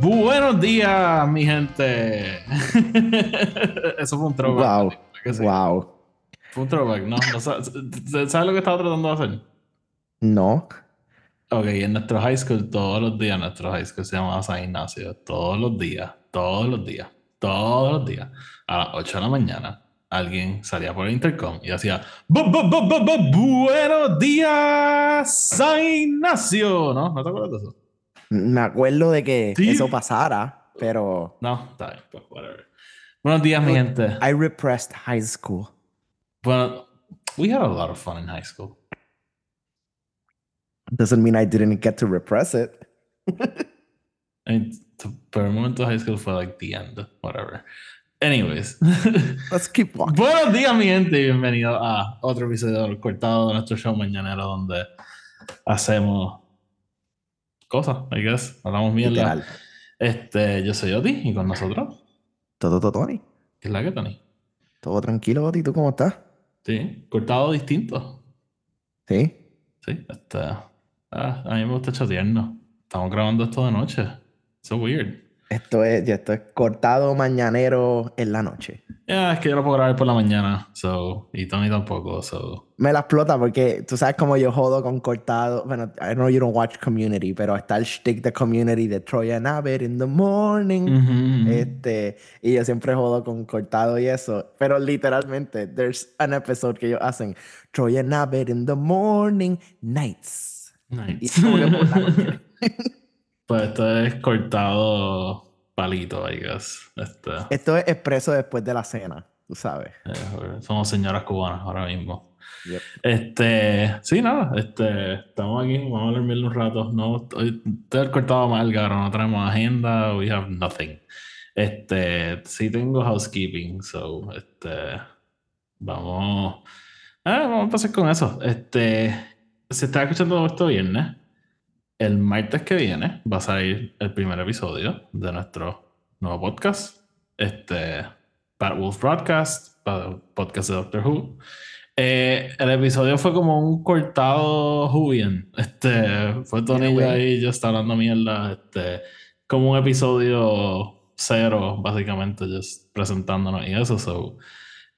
Buenos días, mi gente. Eso fue un throwback. Wow. Wow. Fue un throwback, ¿no? ¿Sabes lo que estaba tratando de hacer? No. Ok, en nuestro high school, todos los días, nuestro high school se llamaba San Ignacio. Todos los días, todos los días, todos los días. A las 8 de la mañana, alguien salía por el intercom y hacía Buenos días, San Ignacio. ¿No? ¿No te acuerdas de eso? Me acuerdo de que eso pasara, pero. No, está bien, pues, whatever. Buenos días, mi gente. I repressed high school. Well, we had a lot of fun in high school. Doesn't mean I didn't get to repress it. I mean, pero el momento de high school fue like the end, whatever. Anyways. Let's keep walking. Buenos días, mi gente, y bienvenido a otro episodio cortado de nuestro show mañanero donde hacemos cosas, I guess. Hablamos mierda. Este, yo soy Oti y con nosotros. Todo, todo, Tony. ¿Qué es la que, Tony? Todo tranquilo, Oti. ¿Tú cómo estás? Sí, cortado distinto. Sí. Sí, este. Ah, a mí me gusta tierno. Estamos grabando esto de noche. So weird. Esto es, esto es cortado mañanero en la noche. Ya, es que yo lo puedo grabar por la mañana, so, y Tony tampoco, so. Me la explota porque tú sabes cómo yo jodo con cortado. Bueno, I know you don't watch Community, pero está el shtick de Community de Troy and Abbott in the morning. Este, y yo siempre jodo con cortado y eso. Pero literalmente, there's an episode que ellos hacen Troy and Abbott in the morning, nights. Nights. Pues esto es cortado palito, I guess. Este. Esto es expreso después de la cena, tú sabes. Eh, somos señoras cubanas ahora mismo. Este, sí, nada, este, estamos aquí, vamos a dormir un rato. No, estoy, cortado mal, cabrón, no tenemos agenda, we have nothing. Este, sí tengo housekeeping, so, este, vamos, eh, vamos a empezar con eso. Este, se está escuchando esto viernes el martes que viene va a salir el primer episodio de nuestro nuevo podcast. Este, Bad Wolf Broadcast, podcast de Doctor Who. Eh, el episodio fue como un cortado Whovian. Este, fue Tony y ahí yo estaba hablando mierda. Este, como un episodio cero, básicamente, just presentándonos y eso. So,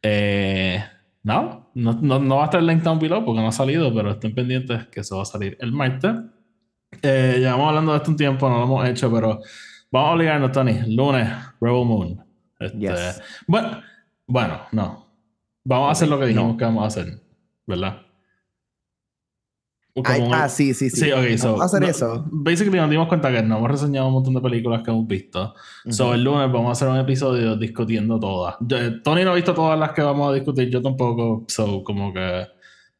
eh, no, no, no, va a estar el link down below porque no ha salido, pero estén pendientes que eso va a salir el martes. Eh, llevamos hablando de esto un tiempo, no lo hemos hecho, pero vamos a obligarnos, Tony. Lunes, Rebel Moon. Este, bueno, bueno, no. Vamos a hacer lo que dijimos que vamos a hacer, ¿verdad? ah, sí, sí, sí. Sí, ok, so, vamos a hacer eso. Basically nos dimos cuenta que no hemos reseñado un montón de películas que hemos visto. So el lunes vamos a hacer un episodio discutiendo todas. Tony no ha visto todas las que vamos a discutir, yo tampoco. So como que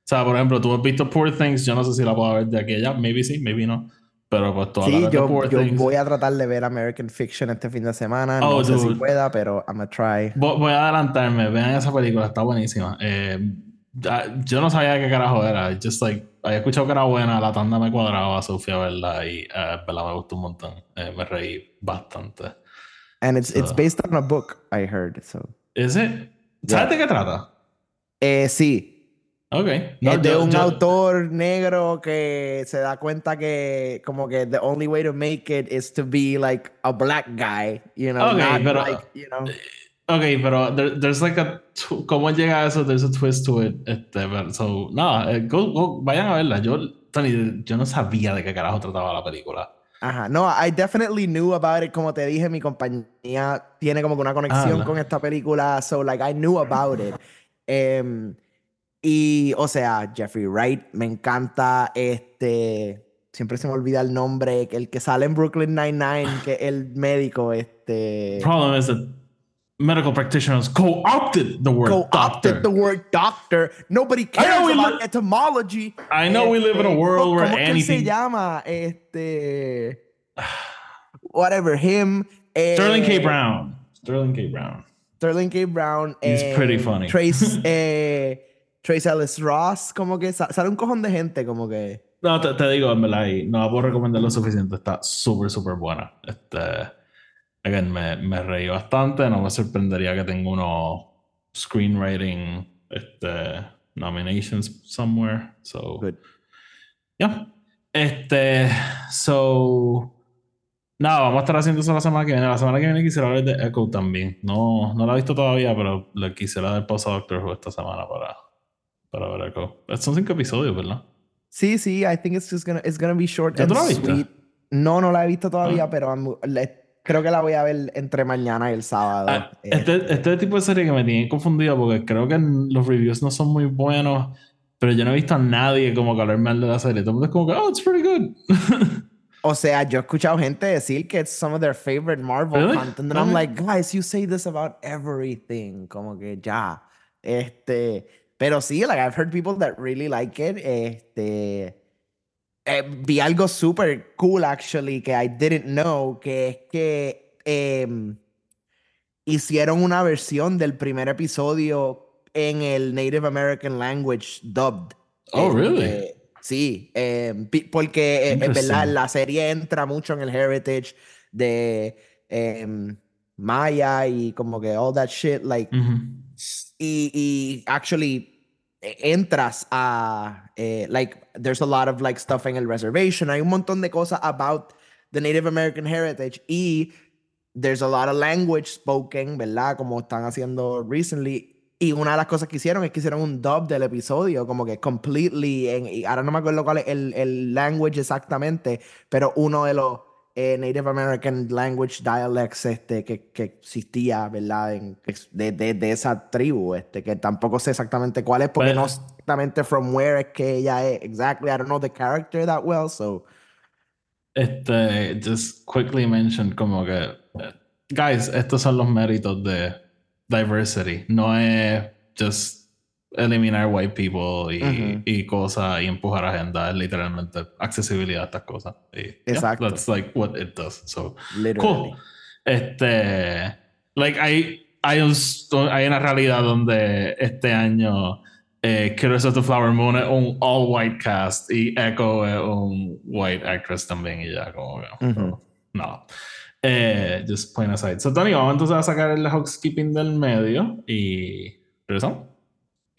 o sea, por ejemplo, tú has visto Poor Things, yo no sé si la puedo ver de aquella, maybe sí, maybe no. Pero pues toda sí, la yo, Poor yo voy a tratar de ver American Fiction este fin de semana. no oh, sé si pueda, pero I'm gonna try. Voy, a adelantarme, vean esa película, está buenísima. Eh, yo no sabía qué carajo era. Just like, había escuchado que era buena, la tanda me cuadraba, Sofía, ¿verdad? Y eh, ¿verdad? me gustó un montón. Eh, me reí bastante. And it's, it's based on a book, I heard. So. Is it? ¿Sabes de qué trata? Eh, sí, Ok. es de un autor negro que se da cuenta que como que the only way to make it is to be like a black guy, you know, okay, pero, like, you know. Ok, pero there's like a cómo llega a eso, there's a twist to it. Este, so, no, eh, go, vayan a verla. Yo, Tony, yo no sabía de qué carajo trataba la película. Ajá, no, I definitely knew about it. Como te dije, mi compañía tiene como que una conexión ah, con esta película, so like I knew about it. Um, y, o sea, Jeffrey Wright, me encanta este. Siempre se me olvida el nombre, el que sale en Brooklyn Nine-Nine, que es el médico, este. Problem is that medical practitioners co-opted the word co-opted doctor. the word doctor. Nobody cares about etymology. I know we live in a este, world where ¿cómo anything. se llama? Este. Whatever, him. Sterling K. Eh, Brown. Sterling K. Brown. Sterling K. Brown. He's pretty funny. Trace. Eh, Trace Ellis Ross, como que sale un cojón de gente, como que. No, te, digo, en verdad, y no la puedo recomendar lo suficiente, está súper, súper buena. Este, again, me, me reí bastante, no me sorprendería que tenga unos screenwriting este, nominations somewhere. So, Good. Yeah. Este, so, No, vamos a estar haciendo eso la semana que viene. La semana que viene quisiera hablar de Echo también. No, no la he visto todavía, pero le quisiera dar pausa a Doctor Who esta semana para, para ver Echo. Son cinco episodios, ¿verdad? Sí, sí, I think it's just gonna, it's gonna be short and sweet. No, no la he visto todavía, ah. pero creo que la voy a ver entre mañana y el sábado. Ah, este, este tipo de serie que me tiene confundido porque creo que los reviews no son muy buenos, pero yo no he visto a nadie como que hablar mal de la serie. Todo el mundo es como que, oh, it's pretty good. O sea, yo he escuchado gente decir que es some of their favorite Marvel content. And I'm like, guys, you say this about everything. Como que ya. Este. Pero sí, like, I've heard people that really like it. Este. Eh, vi algo super cool, actually, que I didn't know, que es que em, hicieron una versión del primer episodio en el Native American language dubbed. Oh, really? Este, Sí, em, porque eh, en verdad la serie entra mucho en el heritage de em, Maya y como que all that shit, like, y, y, actually entras a, eh, like, there's a lot of like stuff en el reservation, hay un montón de cosas about the Native American heritage. Y there's a lot of language spoken, ¿verdad? Como están haciendo recently. Y una de las cosas que hicieron es que hicieron un dub del episodio, como que completely, en, y ahora no me acuerdo cuál es el, el language exactamente, pero uno de los eh, Native American language dialects este, que, que existía, ¿verdad? En, de, de, de, esa tribu, este, que tampoco sé exactamente cuál es, porque no sé exactamente from where es que ella es. Exactly, I don't know the character that well, so. Este, just quickly mention como que, guys, estos son los méritos de diversity. No es just eliminar white people y, y cosas y empujar agenda. Es literalmente accesibilidad a estas cosas. Exacto. that's like what it does. So, cool. Este, like, hay, hay, un, hay una realidad donde este año eh, Killers of the Flower Moon es un all white cast y Echo es un white actress también y ya como no eh, just point aside. So, Tony, vamos entonces a sacar el housekeeping del medio y regresamos.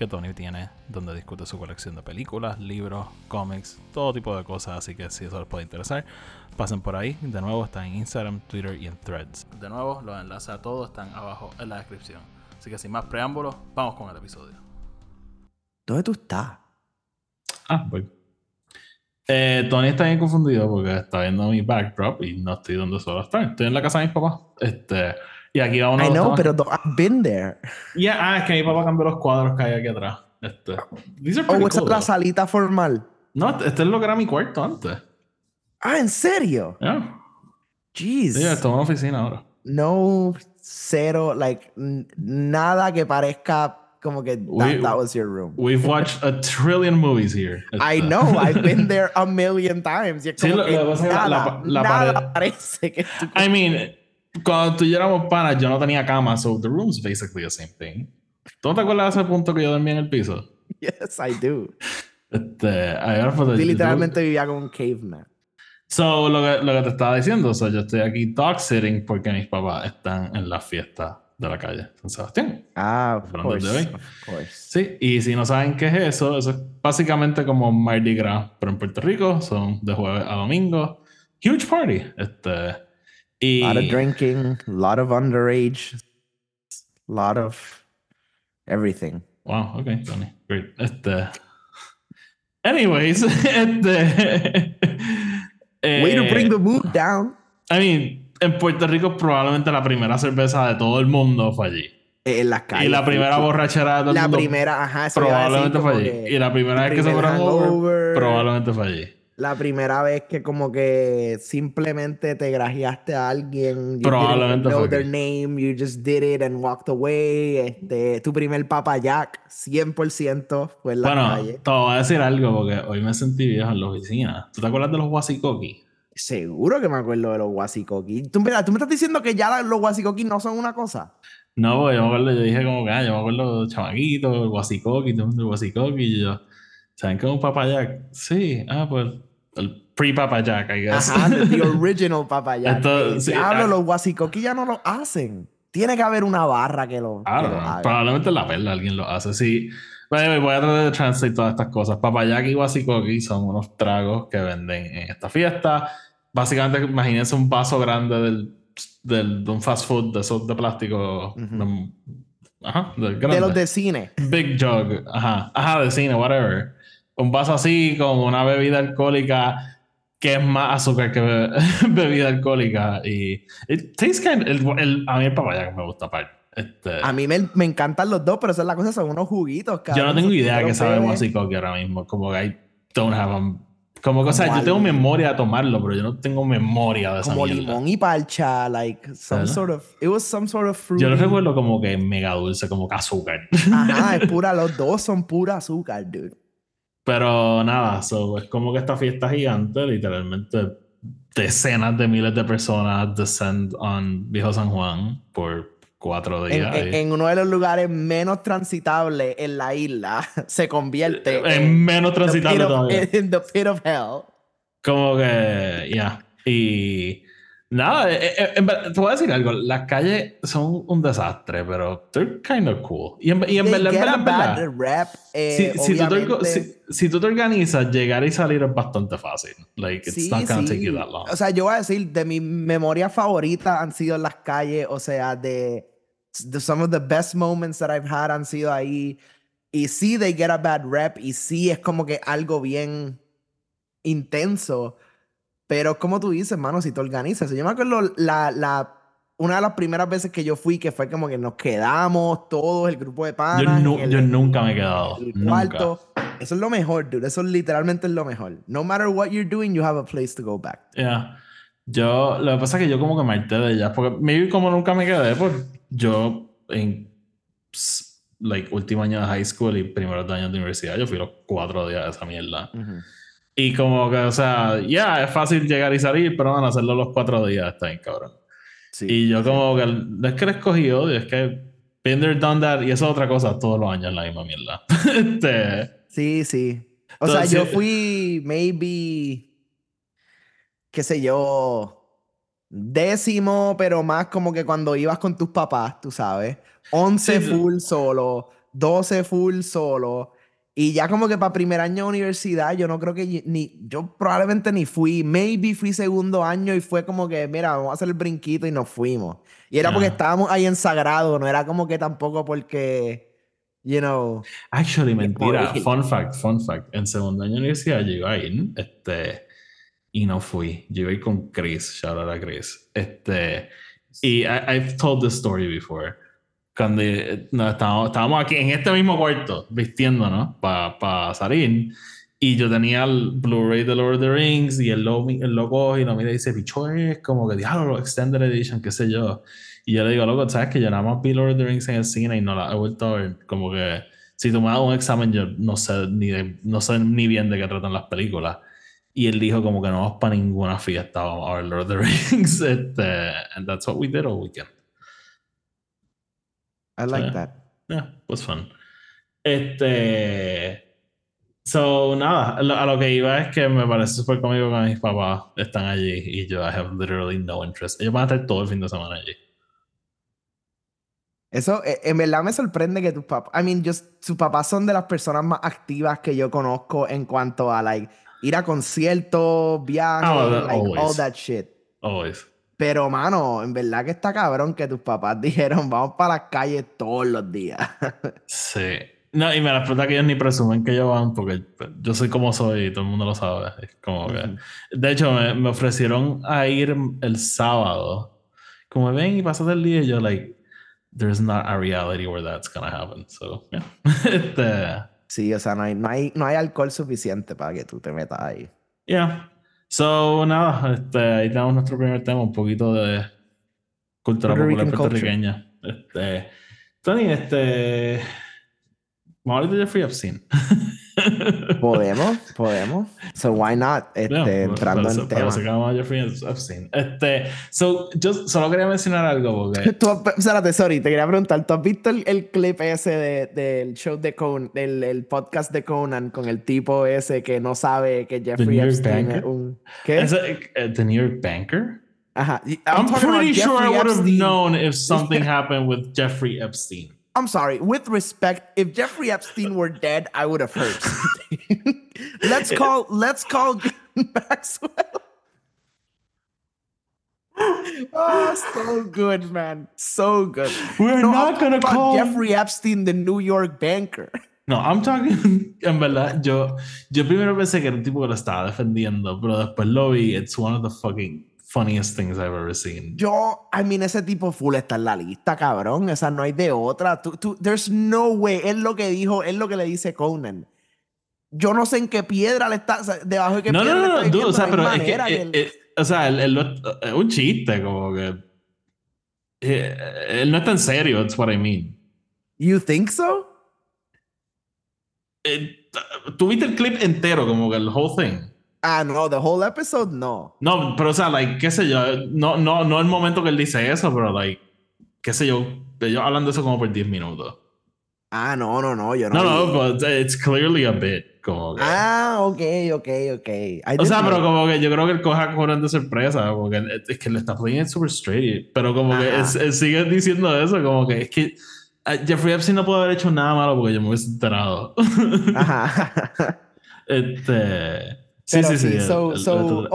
que Tony tiene, donde discute su colección de películas, libros, cómics, todo tipo de cosas. Así que si eso les puede interesar, pasen por ahí. De nuevo, está en Instagram, Twitter y en Threads. De nuevo, los enlaces a todos están abajo en la descripción. Así que sin más preámbulos, vamos con el episodio. ¿Dónde tú estás? Ah, voy. Eh, Tony está bien confundido porque está viendo mi backdrop y no estoy donde solo estar. Estoy en la casa de mis papás. Este, y aquí va uno. I know, pero I've been there. Yeah, ah, es que mi papá cambió los cuadros que hay aquí atrás. Este. Oh, esa es la salita formal. No, este es lo que era mi cuarto antes. Ah, ¿en serio? Yeah. Jeez. Sí, esto es una oficina ahora. No, cero, like, nada que parezca como que that, that, was your room. We've watched a trillion movies here. I este. know, I've been there a million times. Sí, lo, lo nada, la, la, nada pared. parece que I mean, cuando tú y yo éramos panas, yo no tenía cama, so the room's basically the same thing. ¿Tú te acuerdas de ese punto que yo dormía en el piso? Yes, I do. Este, sí, literalmente vivía como un caveman. So, lo que, lo que te estaba diciendo, so, yo estoy aquí dog sitting porque mis papás están en la fiesta de la calle San Sebastián. Ah, of course, of course. Sí, y si no saben qué es eso, eso es básicamente como Mardi Gras, pero en Puerto Rico son de jueves a domingo. Huge party. Este, y... A lot of drinking, a lot of underage, a lot of everything. Wow, okay, Tony. Great. Este. Anyways, este. Way to bring the mood down. I mean, en Puerto Rico probablemente la primera cerveza de todo el mundo fue allí. En las calles. Y la primera borrachera de todo la el mundo. La primera, ajá, Probablemente fue allí. y la primera vez que se over, probablemente fue allí. La primera vez que como que simplemente te grajeaste a alguien. You Probablemente didn't know their name, you just did it and walked away. Este, tu primer Papa Jack, 100% fue en la Bueno, calle. te voy a decir algo porque hoy me sentí viejo en la oficina. ¿Tú te acuerdas de los wasikoki? Seguro que me acuerdo de los wasikoki. ¿Tú, mira, tú me estás diciendo que ya los wasikoki no son una cosa. No, pues yo me acuerdo, yo dije como que, ah, yo me acuerdo de chamaquito, el wasikoki, todo el mundo el wasikoki, y yo, ¿saben es un papayac? Sí, ah, pues el pre-papayac, I guess. Ajá, the, original Papa Jack. Esto, Eh, sí, Diablo, ah. los wasikoki ya no lo hacen. Tiene que haber una barra que lo, I que don't lo haga. Probablemente en la perla alguien lo hace. Sí. Anyway, voy a tratar de translate todas estas cosas. Papayaki y wasikoki son unos tragos que venden en esta fiesta. Básicamente, imagínense un vaso grande del, del- de un fast food de esos de plástico. Ujú. de- ajá, de, los de cine. Big jug. Ajá. Ajá, de cine, whatever. Un vaso así con una bebida alcohólica que es más azúcar que be- bebida alcohólica. Y it tastes kind el, el- a mí el papaya me gusta aparte. Este, A mí me, me encantan los dos, pero esa es la cosa, son unos juguitos, yo cabrón. no tengo idea que sabe bebes. wasikoki ahora mismo. Como que I don't have a- Como que, sea, Como yo tengo memoria de tomarlo, pero yo no tengo memoria de esa Como mierda. limón y parcha, like some ¿Verdad? sort of, it was some sort of fruit. Yo lo recuerdo como que mega dulce, como que azúcar. Ajá, es pura, los dos son pura azúcar, dude. Pero nada, so, es como que esta fiesta gigante, literalmente decenas de miles de personas descend on Viejo San Juan por cuatro En, días. en- y- en uno de los lugares menos transitables en la isla, se convierte en menos the transitable of- todavía. in the pit of hell. Como que, ya. Y nada, eh, eh, ver- te voy a decir algo. Las calles son un desastre, pero they're kind of cool. Y en, y en verdad, en verdad, rep, eh, si, si tú te, si- si tú te organizas, llegar y salir es bastante fácil. Like, it's Sí, not gonna sí. take you that long. O sea, yo voy a decir, de mis memorias favoritas han sido las calles, o sea, de, de some of the best moments that I've had han sido ahí. Y sí, they get a bad rep, y sí, es como que algo bien intenso. Pero como tú dices, mano, si te organizas. Yo me acuerdo la, la, una de las primeras veces que yo fui, que fue como que nos quedamos todos, el grupo de yo, panas. nu- en el- yo nunca me he quedado. el Nunca. cuarto. Eso es lo mejor, dude. Eso literalmente es lo mejor. No matter what you're doing, you have a place to go back. Yeah. Yo, lo que pasa es que yo como que me harté de ellas, porque maybe como nunca me quedé, pues yo en like último año de high school y primeros años de universidad, yo fui los cuatro días de esa mierda. Y como que, o sea, ya es fácil llegar y salir, pero van a hacerlo los cuatro días, está bien cabrón. Sí. Y yo como que, no es que le escogí odio, es que there, done that, y eso es otra cosa, todos los años la misma mierda. este, Sí, sí. O sea, yo fui, maybe, qué sé yo, décimo, pero más como que cuando ibas con tus papás, tú sabes. 11 Sí, sí. full solo, 12 full solo. Y ya como que para primer año de universidad, yo no creo que ni, yo probablemente ni fui, maybe fui segundo año y fue como que, mira, vamos a hacer el brinquito y nos fuimos. Y era porque Ajá. estábamos ahí en Sagrado, no era como que tampoco porque, you know, Actually, mentira. Fun fact, fun fact. En segundo año de universidad yo iba a ir, este, y no fui. Yo iba a ir con Chris, shout out a Chris. Este, y I- I've told this story before. Cuando eh, no, estábamos, estábamos aquí en este mismo cuarto, vistiéndonos para salir. Y yo tenía el Blu-ray de Lord of the Rings y él lo, él lo coge y lo mira y dice, bicho, es como que diablo, Extended Edition, qué sé yo. Y yo le digo, loco, ¿sabes que yo nada más vi Lord of the Rings en el cine y no la he vuelto a ver? Como que si tú me das un examen, yo no sé ni, de- no sé ni bien de qué tratan las películas. Y él dijo como que no vamos para ninguna fiesta, vamos a ver Lord of the Rings. Este, and that's what we did all weekend. I like that. Yeah, was fun. Este. So, nada, a lo, que iba es que me parece súper cómico que mis papás están allí y yo I have literally no interest. Ellos van a estar todo el fin de semana allí. Eso, eh, en verdad me sorprende que tus papás, I mean, sus papás son de las personas más activas que yo conozco en cuanto a, like, ir a conciertos, viajes, well, like, all that shit. Always. Pero, mano, en verdad que está cabrón que tus papás dijeron, vamos para las calles todos los días. Sí. No, y me la explota que ellos ni presumen que ellos van porque yo soy como soy y todo el mundo lo sabe. Es como que... De hecho, me, me ofrecieron a ir el sábado. Como ven y pasas el día y yo, like, there's not a reality where that's gonna happen. So, yeah. este, Sí, o sea, no hay, no hay, no hay alcohol suficiente para que tú te metas ahí. Yeah. So, nada, este, ahí tenemos nuestro primer tema, un poquito de cultura popular puertorriqueña. Este, Tony, este. Vamos a hablar de Jeffrey Epstein. podemos, podemos. So why not? Este, entrando en tema. Se llama Jeffrey Epstein. Este, so, yo solo quería mencionar algo porque. Tú, espérate, sorry, te quería preguntar. ¿Tú has visto el, clip ese de, del show de Conan, del el podcast de Conan con el tipo ese que no sabe que Jeffrey Epstein es un. ¿Qué? ¿Es uh, The New York Banker? Ajá. I'm, I'm pretty sure I would have known if something happened with Jeffrey Epstein. I'm sorry, with respect, if Jeffrey Epstein were dead, I would have heard something. let's call let's call Maxwell. oh, so good, man. So good. We're no, not gonna call Jeffrey Epstein the New York banker. No, I'm talking. En verdad, yo, yo primero pensé que era un tipo que lo estaba defendiendo, pero después lo vi. It's one of the fucking funniest things I've ever seen. Yo, I mean, ese tipo full está en la lista, cabrón. Esa no hay de otra. Tú, tú, there's no way. Es lo que dijo, es lo que le dice Conan. Yo no sé en qué piedra le está, debajo de qué no, piedra. No, no, no, o sea, pero es que, eh, eh, o sea, él, es un chiste, como que. Eh, él no está en serio, that's what I mean. You think so? Tuviste el clip entero, como que el whole thing. Ah, no, the whole episode, no. No, pero o sea, like, qué sé yo, no, no, no el momento que él dice eso, pero like, qué sé yo, ellos hablan de eso como por 10 minutos. Ah, no, no, no, yo no. No, no, but it's clearly a bit, como que. Ah, ok, ok, ok. o sea, pero como que yo creo que él coja con de sorpresa, porque es que le está playing super straight, pero como que él, sigue diciendo eso, como que es que ah, Jeffrey Epstein no puede haber hecho nada malo porque yo me hubiese enterado. Ajá. este. Sí, sí, sí. So, so,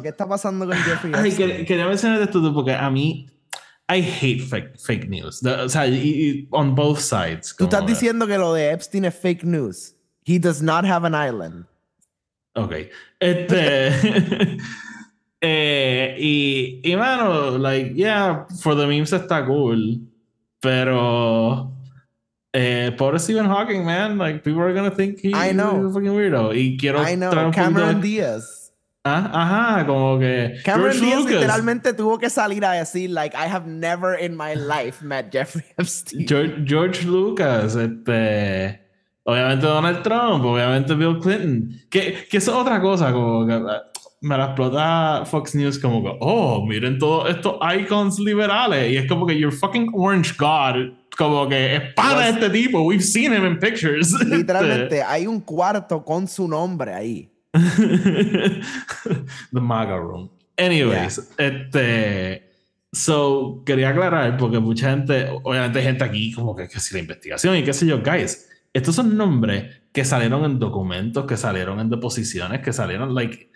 ¿qué está pasando con Jeffrey Ay, quería mencionar esto porque a mí I hate fake, fake news. o sea, on both sides. Tú estás diciendo que lo de Epstein es fake news. He does not have an island. Ok. Este. eh, y, y, mano, like, yeah, for the memes está cool. Pero. Eh, pobre Stephen Hawking, man. Like, people are gonna think he's I know. a fucking weirdo. Y quiero I know. Cameron Diaz. Ah, ajá, como que. Cameron George Diaz Lucas. literalmente tuvo que salir a decir, like, I have never in my life met Jeffrey Epstein. George, George Lucas, este. Obviamente Donald Trump, obviamente Bill Clinton. Que, que es otra cosa, como que me la explota Fox News como que, oh, miren todos estos icons liberales. Y es como que, you're fucking orange god como que es para este tipo. We've seen him in pictures. Literalmente, hay un cuarto con su nombre ahí. The MAGA Room. Anyways, este. So, quería aclarar, porque mucha gente, obviamente, hay gente aquí como que, que si la investigación y qué sé yo, guys. Estos son nombres que salieron en documentos, que salieron en deposiciones, que salieron, like,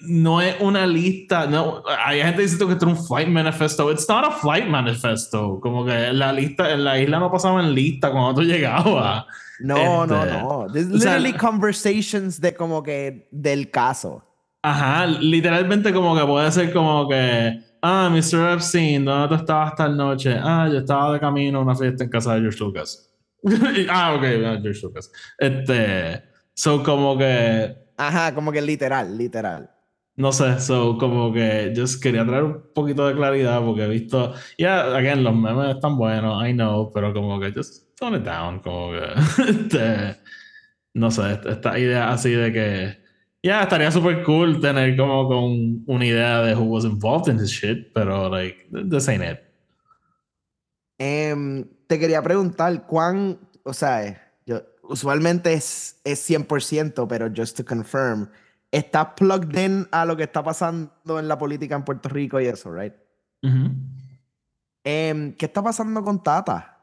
no es una lista. No, hay gente diciendo que es un flight manifesto. It's not a flight manifesto. Como que la lista, en la isla no pasaba en lista cuando tú llegabas. No, no, este, no. There's literally conversations de como que del caso. Ajá, literalmente como que puede ser como que, ah, Mr. Epstein, ¿dónde tú estabas esta noche? Ah, yo estaba de camino a una fiesta en casa de George Lucas. ah, ok, George Lucas. Este, so como que Ajá, como que literal, literal. No sé, so como que yo quería traer un poquito de claridad porque he visto, ya, yeah, again, los memes están buenos, I know, pero como que just tone it down, como que, este, no sé, esta idea así de que, ya, estaría súper cool tener como con una idea de who was involved in this shit, pero like, this ain't it. Em, te quería preguntar, ¿cuán, o sea, usualmente es, es 100%, pero just to confirm, ¿estás plugged in a lo que está pasando en la política en Puerto Rico y eso, right? Em, ¿Qué está pasando con Tata?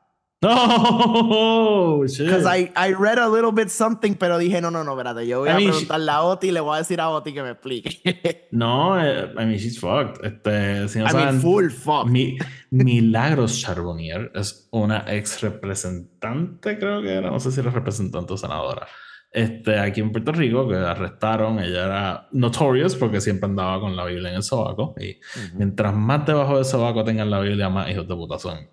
No. Because I, I read a little bit something, pero dije, no, no, no, espérate, yo voy a preguntarle a Oti y le voy a decir a Oti que me explique. no, eh, I mean, she's fucked. Este, si no I saben, mean, full fucked. Mi, Milagros Charbonnier es una ex representante, creo que era, no sé si era representante o senadora, este, aquí en Puerto Rico, que arrestaron. Ella era notorious porque siempre andaba con la Biblia en el sobaco. Y mientras más debajo del sobaco tengan la Biblia, más hijos de puta son.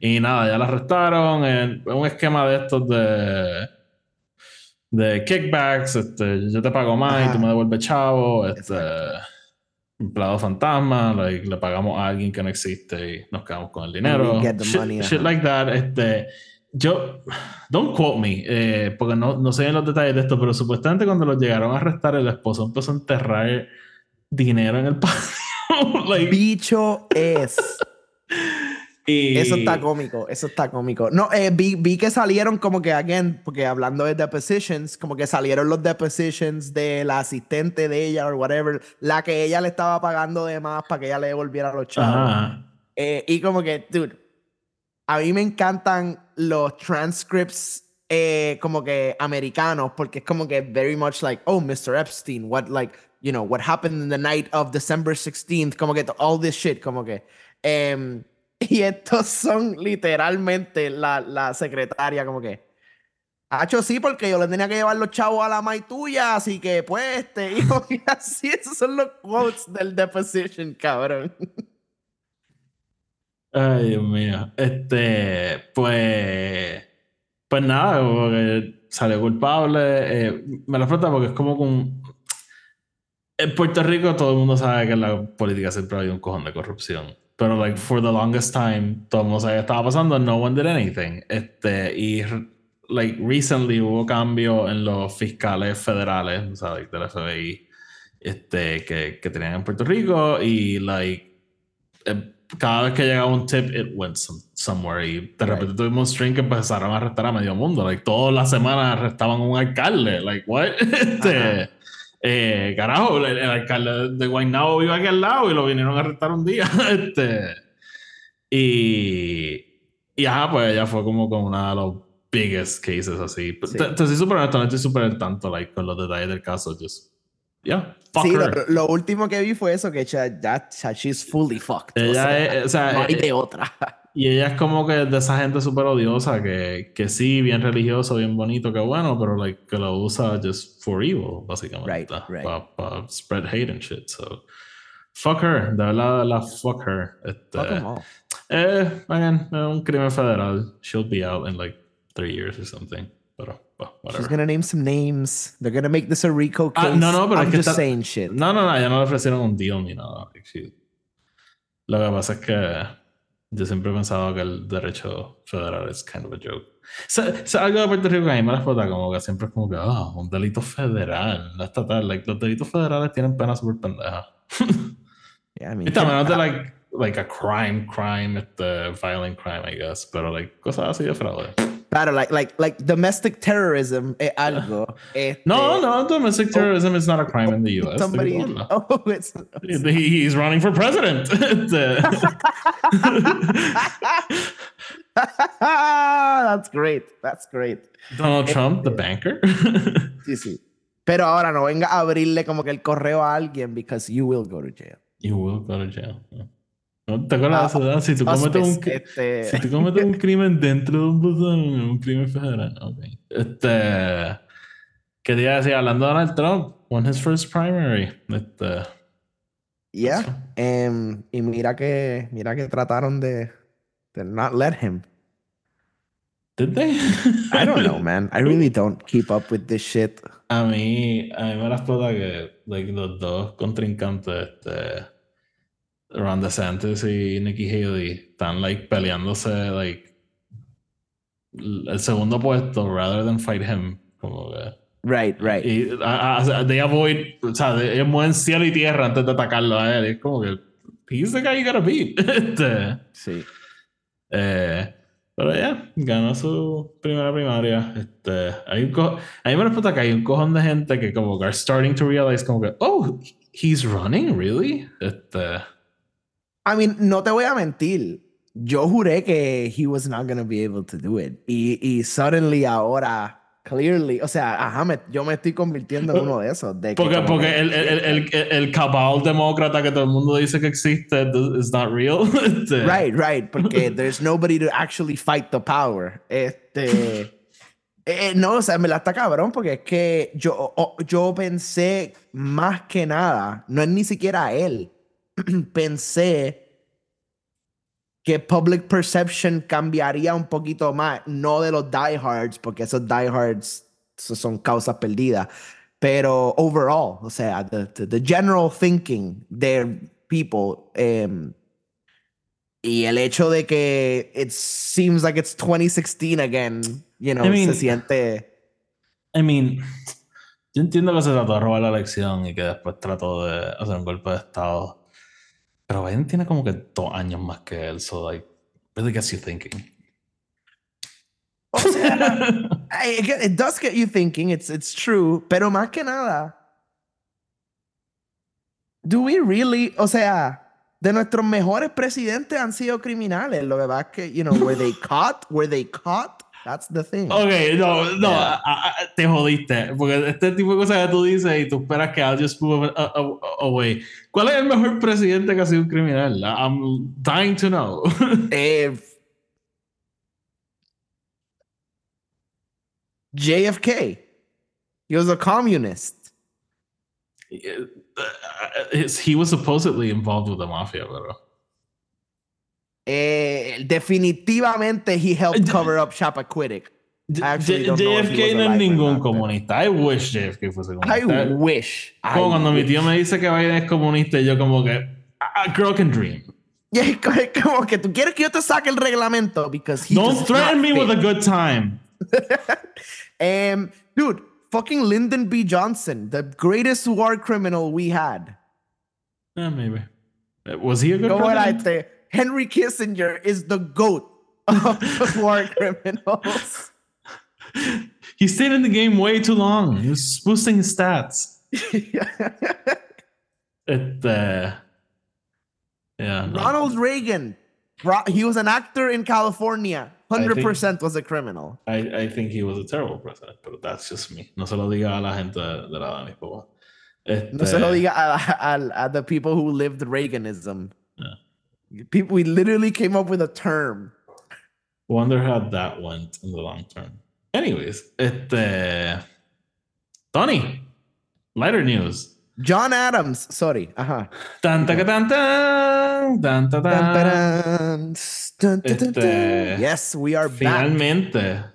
Y nada, ya la arrestaron en un esquema de estos de. de kickbacks, este, yo te pago más y tú me devuelves chavo, este, empleado fantasma, like, le pagamos a alguien que no existe y nos quedamos con el dinero. Shit, like that, este, yo, don't quote me, eh, porque no, no sé en los detalles de esto, pero supuestamente cuando los llegaron a arrestar, el esposo empezó a enterrar dinero en el patio. like, Bicho es. Eso está cómico, eso está cómico. No, eh, vi, vi, que salieron como que, again, porque hablando de depositions, como que salieron los depositions de la asistente de ella o whatever, la que ella le estaba pagando de más para que ella le devolviera los chavos. Eh, y como que, dude, a mí me encantan los transcripts eh, como que americanos, porque es como que very much like, oh, Mr. Epstein, what like, you know, what happened in the night of December 16th, como que all this shit, como que. Um, Y estos son literalmente la, la secretaria, como que. Hacho, sí, porque yo le tenía que llevar los chavos a la mai tuya, así que pues, este, hijo, y así, esos son los quotes del deposition, cabrón. Ay, Dios mío. Este, pues, pues nada, porque salió culpable. Eh, me lo falta porque es como con. En Puerto Rico todo el mundo sabe que en la política siempre hay un cojón de corrupción. Pero, like, for the longest time, todo el mundo sabía que estaba pasando, no one did anything. Este, y, like, recently hubo cambio en los fiscales federales, o sea, like, del FBI, este, que, que tenían en Puerto Rico, y, like, eh, cada vez que llegaba un tip, it went somewhere. Y de repente tuvimos un string que empezaron a arrestar a medio mundo. Like, todas las semanas arrestaban a un alcalde. Like, what? este, eh, carajo, el, alcalde de Guaynabo vive aquí al lado y lo vinieron a arrestar un día. este, y, y ajá, pues ella fue como con una de los biggest cases así. Sí. Te, estoy súper honesto, no estoy súper al tanto like, con los detalles del caso. Just, yeah, fuck sí, her. Lo, lo, último que vi fue eso, que ya, ya, she's fully fucked. Ella o sea, es, o sea, no hay de otra. Y ella es como que de esa gente súper odiosa que, que sí, bien religioso, bien bonito, que bueno, pero like, que lo usa just for evil, básicamente. Right, Para spread hate and shit. So, fuck her, de verdad, la fuck her. Este, fuck eh, again, un crimen federal. She'll be out in like three years or something. Pero, well, She's gonna name some names. They're gonna make this a Rico ah, case. Ah, no, no, pero I'm es que just saying shit. No, no, no, ya no le ofrecieron un deal ni nada. Lo que pasa es que yo siempre he pensado que el derecho federal es kind of a joke. O algo de Puerto Rico que a mí me la explota como que siempre es como que, ah, un delito federal, no estatal. Like, los delitos federales tienen pena súper pendeja. yeah, I mean, Está menos de like, like a crime, crime, este, violent crime, I guess, pero like cosas así de fraude. Claro, like, like, like domestic terrorism es algo. Este, no, no, domestic terrorism is not a crime in the U.S. Somebody, oh, it's, he he's running for president. That's great. That's great. Donald eh, Trump, the eh, banker. sí, sí. Pero ahora no venga a abrirle como que el correo a alguien because you will go to jail. You will go to jail. ¿No te acuerdas de eso? Si tú, cometes un, este... si tú cometes un crimen dentro de un buzón, un crimen federal. Ok. Este. ¿Qué te iba a decir? Hablando de Donald Trump, won his first primary. Este. Yeah. Um, y mira que, mira que trataron de, de not let him. Did they? I don't know, man. I really don't keep up with this shit. A mí, a mí me la explota que like, los dos contrincantes, este Ron DeSantis y Nikki Haley están like peleándose like el segundo puesto rather than fight him como que right right. y a, they avoid o sea ellos mueven cielo y tierra antes de atacarlo a él es como que he's the guy you gotta beat este, sí. eh, pero ya yeah, ganó su primera primaria este hay un a mí me responde que hay un cojón de gente que como que are starting to realize como que oh he's running really este I mean, no te voy a mentir. Yo juré que he was not going to be able to do it. Y, y suddenly ahora, clearly, o sea, ajá, me, yo me estoy convirtiendo en uno de esos. De porque porque el, el, el, el, cabal demócrata que todo el mundo dice que existe is not real. Este. right, right. Porque there's nobody to actually fight the power. Este. Eh, no, o sea, me la está cabrón porque es que yo, yo pensé más que nada, no es ni siquiera él pensé que public perception cambiaría un poquito más, no de los diehards, porque esos diehards son causas perdidas. Pero overall, o sea, the, the, general thinking de people um, y el hecho de que it seems like it's 2016 again, you know, se siente. I mean, yo entiendo que se trató de robar la elección y que después trató de hacer un golpe de estado. Pero Biden tiene como que dos años más que él, so like, really gets you thinking. O sea, it does get you thinking, it's, it's true, pero más que nada, do we really, o sea, de nuestros mejores presidentes han sido criminales. Lo que pasa es que, you know, were they caught? Were they caught? That's the thing. Ok, no, no, te jodiste. Porque este tipo de cosas que tú dices y tú esperas que I'll just move away. ¿Cuál es el mejor presidente que ha sido un criminal? I'm dying to know. eh, JFK. He was a communist. Uh, uh, he was supposedly involved with the mafia, pero. Eh, definitivamente he helped cover up Chappaquiddick. JFK no es ningún comunista. I wish JFK fuese comunista. I wish. Como cuando mi tío me dice que Biden es comunista, yo como que a girl can dream. como que tú quieres que yo te saque el reglamento because he Don't threaten me with a good time. um, dude, fucking Lyndon B. Johnson, the greatest war criminal we had. Yeah, maybe. Uh, was he a good president? Henry Kissinger is the goat of war criminals. He stayed in the game way too long. He was boosting his stats. it, uh, yeah. No. Ronald Reagan. He was an actor in California. 100% was a criminal. I, I think he was a terrible president, but that's just me. No se lo diga a la gente de la de mis papás. Este, no se lo diga a, a, a, the people who lived Reaganism. People, we literally came up with a term. Wonder how that went in the long term. Anyways, este. Tony, lighter news. John Adams, sorry. Este, yes, we are finalmente, back.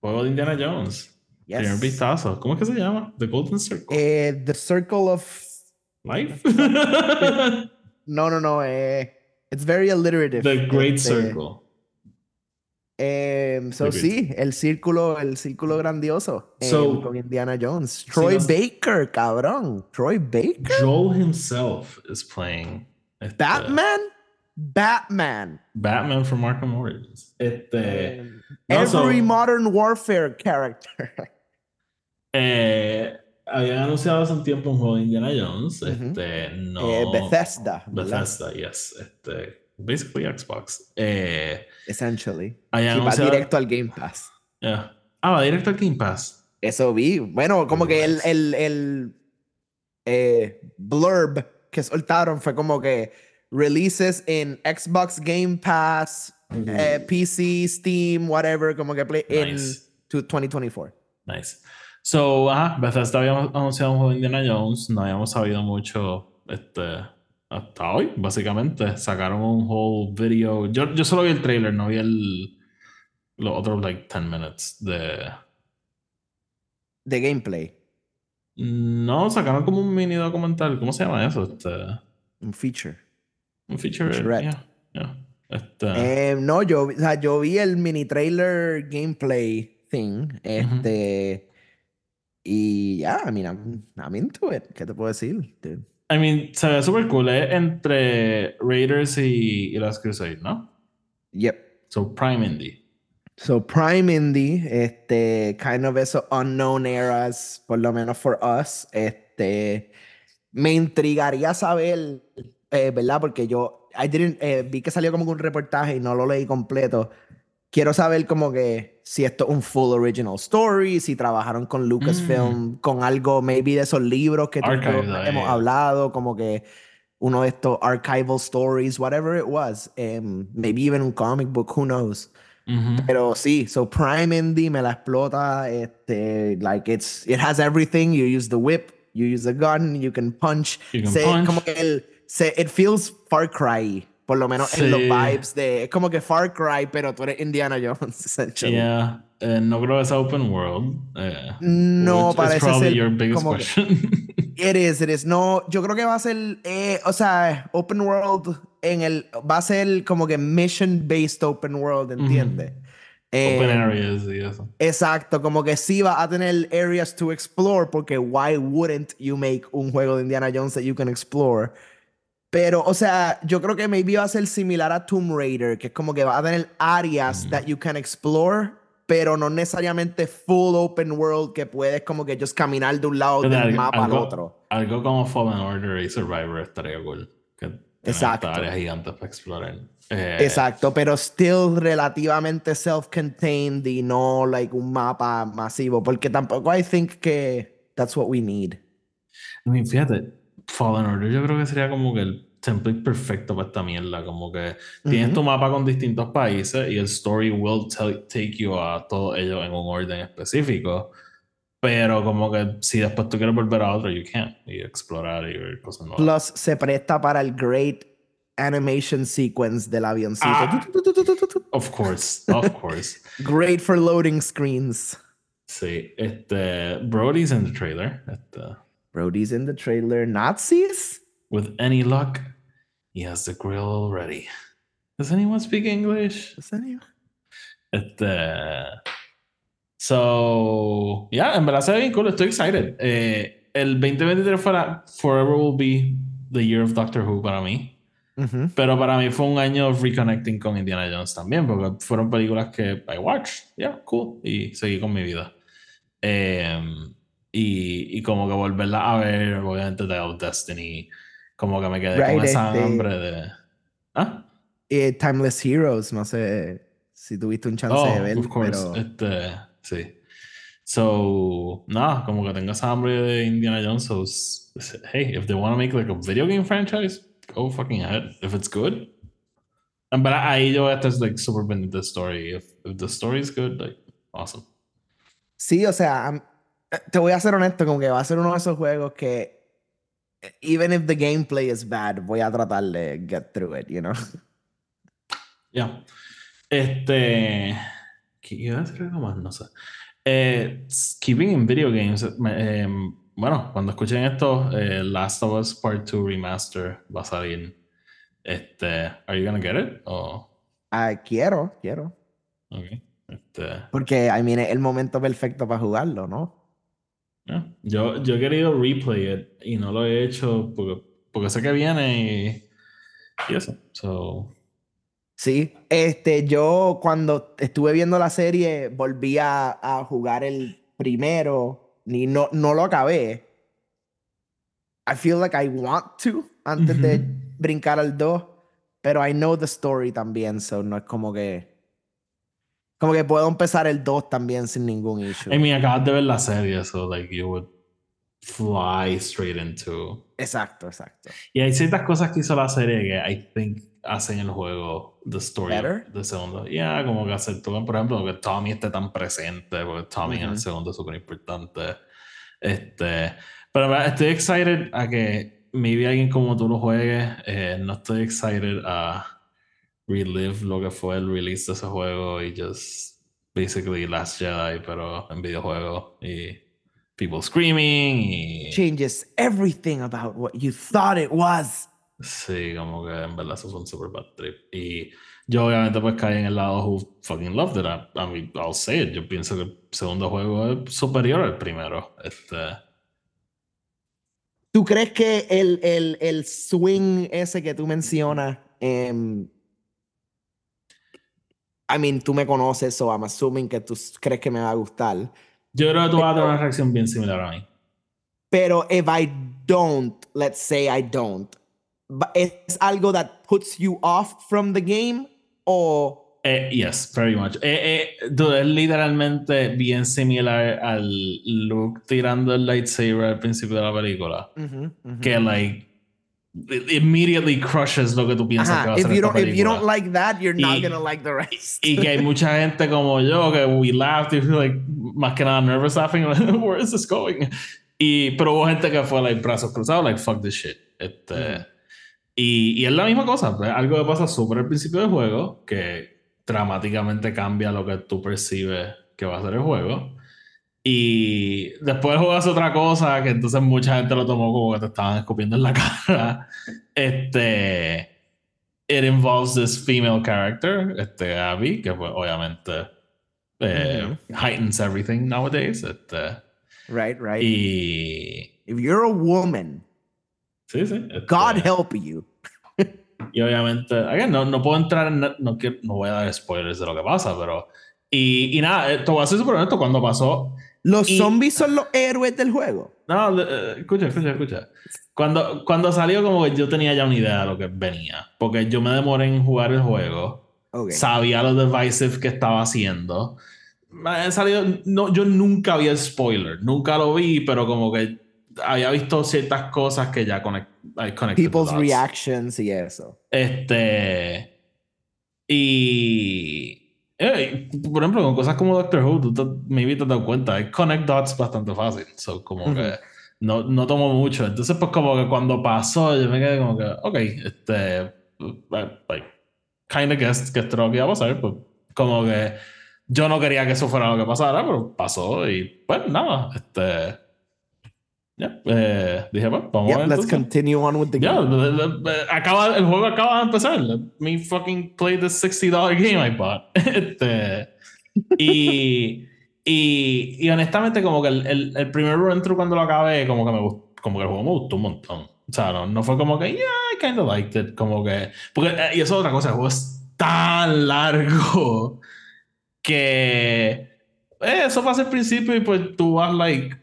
Juego de Indiana Jones. Yes. Primer vistazo. ¿Cómo es que se llama? The Golden Circle. Eh, the Circle of Life. no, no, no. Eh, it's very alliterative. The Great este, Circle. Eh, so sí, el círculo, el círculo grandioso eh, so, con Indiana Jones. Troy Baker, cabrón. Troy Baker. Joel himself is playing. Batman. Batman. Batman from Arkham Origins. Este, um, every modern warfare character. Eh, habían anunciado hace un tiempo un juego de Indiana Jones. Este, no. Eh, Bethesda. Bethesda, yes. Este, basically Xbox. Eh, Essentially. va directo al Game Pass. Yeah. Ah, va directo al Game Pass. Eso vi. Bueno, como que el, el, el eh, blurb que soltaron fue como que releases in Xbox Game Pass, eh, PC, Steam, whatever, como que play in 2024. Nice. So, ajá, Bethesda habíamos anunciado un juego de Indiana Jones, no habíamos sabido mucho este, hasta hoy, básicamente. Sacaron un whole video. Yo, yo solo vi el trailer, no vi el, los otros, like, 10 minutes de. De gameplay. No, sacaron como un mini documental. ¿Cómo se llama eso? Este... Un feature. Un feature. Yeah, yeah. Este... Eh, no, yo, o sea, yo vi el mini trailer gameplay thing. Este. Y ya, yeah, I mean, I'm, I'm, into it. ¿Qué te puedo decir? Dude? I mean, se ve súper cool, ¿eh? Entre Raiders y, y las Crusade, ¿no? Yep. So, Prime Indie. So, Prime Indie, este, kind of esos unknown eras, por lo menos for us, este, me intrigaría saber, eh, ¿verdad? Porque yo, I didn't, eh, vi que salió como un reportaje y no lo leí completo. Quiero saber como que si esto es un full original story, si trabajaron con Lucasfilm, mm. con algo, maybe de esos libros que hemos hablado, como que uno de estos archival stories, whatever it was, um, maybe even un comic book, who knows. Pero sí, so Prime Indie me la explota, este, like it's, it has everything, you use the whip, you use the gun, you can punch. You can punch. Como que el, se, it feels Far Cry por lo menos en los vibes de. Es como que Far Cry, pero tú eres Indiana Jones. Yeah. eh, no creo que sea open world. Eh, no, parece ser your biggest como que-. It is, it is. No, yo creo que va a ser, eh, o sea, open world en el, va a ser como que mission based open world, ¿entiendes? open Eh, areas y eso. Exacto, como que sí va a tener areas to explore, porque why wouldn't you make un juego de Indiana Jones that you can explore? Pero, o sea, yo creo que maybe va a ser similar a Tomb Raider, que es como que va a tener áreas that you can explore, pero no necesariamente full open world que puedes como que just caminar de un lado del Algo- mapa al algo- otro. Algo como Fallen Order y Survivor estaría cool. Que Exacto. áreas gigantes para explorar. Eh, Exacto, pero still relativamente self-contained y no like un mapa masivo, porque tampoco I think que that's what we need. I mean, fíjate, Fallen Order yo creo que sería como que el template perfecto para esta mierda. Como que tienes tu mapa con distintos países y el story will tell- take you a todos ellos en un orden específico. Pero como que si después tú quieres volver a otro, you can't. Y explorar y ver cosas nuevas. Plus se presta para el great animation sequence del avioncito. Ah. Of course, of course. Great for loading screens. Sí, este, Brody's in the trailer. Este, Brody's in the trailer. Nazis? with any luck, he has the grill ready. Does anyone speak English? Does anyone- Este. So, yeah, en verdad se ve bien cool. Estoy excited. Eh, el 2023 fuera, forever will be the year of Doctor Who para mí. Ujú. Pero para mí fue un año of reconnecting con Indiana Jones también, porque fueron películas que I watched, yeah, cool, y seguí con mi vida. Em, y, y como que volverla a ver, obviamente The of Destiny, como que me quedé Right, con esa este- hambre de... ¿Ah? Eh, Timeless Heroes, no sé si tuviste un chance Oh, de ver, of course, pero este, sí. So, nada, como que tengo esa hambre de Indiana Jones, so, hey, if they want to make like a video game franchise, go fucking ahead. If it's good. En verdad, ahí yo esto es like super pendiente de story. If, if the story is good, like, awesome. sí, o sea, te voy a ser honesto, como que va a ser uno de esos juegos que eh, even if the gameplay is bad, voy a tratar de get through it, you know. Ya. Este. ¿Qué iba a decir algo más? No sé. Eh, keeping in video games. me- em, bueno, cuando escuchen esto, eh, Last of Us Part 2 Remaster va a salir. Este. ¿Are you gonna get it? O. Ah, quiero, quiero. ok. Este. Porque, I mean, es el momento perfecto para jugarlo, ¿no? Yo, yo he querido replay it y no lo he hecho porque, porque sé que viene y. Y eso. So. Sí, este, yo cuando estuve viendo la serie volví a, a jugar el primero, ni no, no lo acabé. I feel like I want to antes de brincar al 2, pero I know the story también, so no es como que como que puedo empezar el 2 también sin ningún issue. I mean, acabas de ver la serie, so like you would fly straight into. Exacto, exacto. Y hay ciertas cosas que hizo la serie que I think hacen el juego, the story Better? del segundo. Ya, como que hacer, por ejemplo, que Tommy esté tan presente, porque Tommy en el segundo es súper importante. Este, pero estoy excited a que maybe alguien como tú lo juegues. Eh, no estoy excited a relive lo que fue el release de ese juego y just basically Last Jedi, pero en videojuego y people screaming y. Changes everything about what you thought it was. Sí, como que en verdad eso fue un super bad trip. Y yo obviamente pues caí en el lado who fucking loved it. I, I mean, I'll say it. Yo pienso que el segundo juego es superior al primero. Este, ¿Tú crees que el, el, el swing ese que tú mencionas, em, I mean, tú me conoces, so I'm assuming que tú crees que me va a gustar. yo creo que tú vas a tener una reacción bien similar a mí. Pero if I don't, let's say I don't, ¿es algo that puts you off from the game? O Eh, yes, very much. Eh, eh, dude, es literalmente bien similar al Luke tirando el lightsaber al principio de la película. Que, like, it immediately crushes lo que tú piensas que va Ajá, a if ser you, esta don't, if you don't like that, you're not Y- gonna like the rest. Y que hay mucha gente como yo que we laughed y like, más que nada nervous laughing, like, where is this going? Y, pero hubo gente que fue like brazos cruzados, like fuck this shit. Este, Ujú. y, y es la misma cosa, pues, algo que pasa súper al principio del juego que dramáticamente cambia lo que tú percibes que va a ser el juego. Y después el juego hace otra cosa que entonces mucha gente lo tomó como que te estaban escupiendo en la cara. Este. It involves this female character, este Abby, que pues, obviamente eh, heightens everything nowadays. Este, right, right. Y. If you're a woman, sí, sí. Este, God help you. y obviamente, again, no, no puedo entrar en. No, no voy a dar spoilers de lo que pasa, pero. Y, y nada, esto va a ser súper honesto. Cuando pasó ¿Los zombies son los héroes del juego? No, eh, escucha, escucha, escucha. Cuando, cuando salió, como que yo tenía ya una idea de lo que venía. Porque yo me demoré en jugar el juego. Sabía lo divisive que estaba haciendo. Me salido, no, yo nunca vi el spoiler. Nunca lo vi, pero como que había visto ciertas cosas que ya conect, People's reactions y eso. Este. Y por ejemplo, con cosas como Doctor Who, tú te, maybe te das cuenta, hay connect dots bastante fácil. So, como que no, no tomo mucho. Entonces, pues, como que cuando pasó, yo me quedé como que, ok, este, like, kind of guessed que esto que iba a pasar, pues, como que yo no quería que eso fuera lo que pasara, pero pasó y, pues, nada, este ya, eh, dije, bueno, vamos a ver. Let's continue on with the game. acaba, el juego acaba de empezar. Let me fucking play the $60 game I bought. este, y, y, y, honestamente, como que el, el, el, primer run through cuando lo acabé, como que me gustó, como que el juego me gustó un montón. O sea, no, no fue como que, yeah, I kind of liked it. Como que, porque, eh, y eso es otra cosa, el juego es tan largo que eh, eso pasa al principio y pues tú vas, like,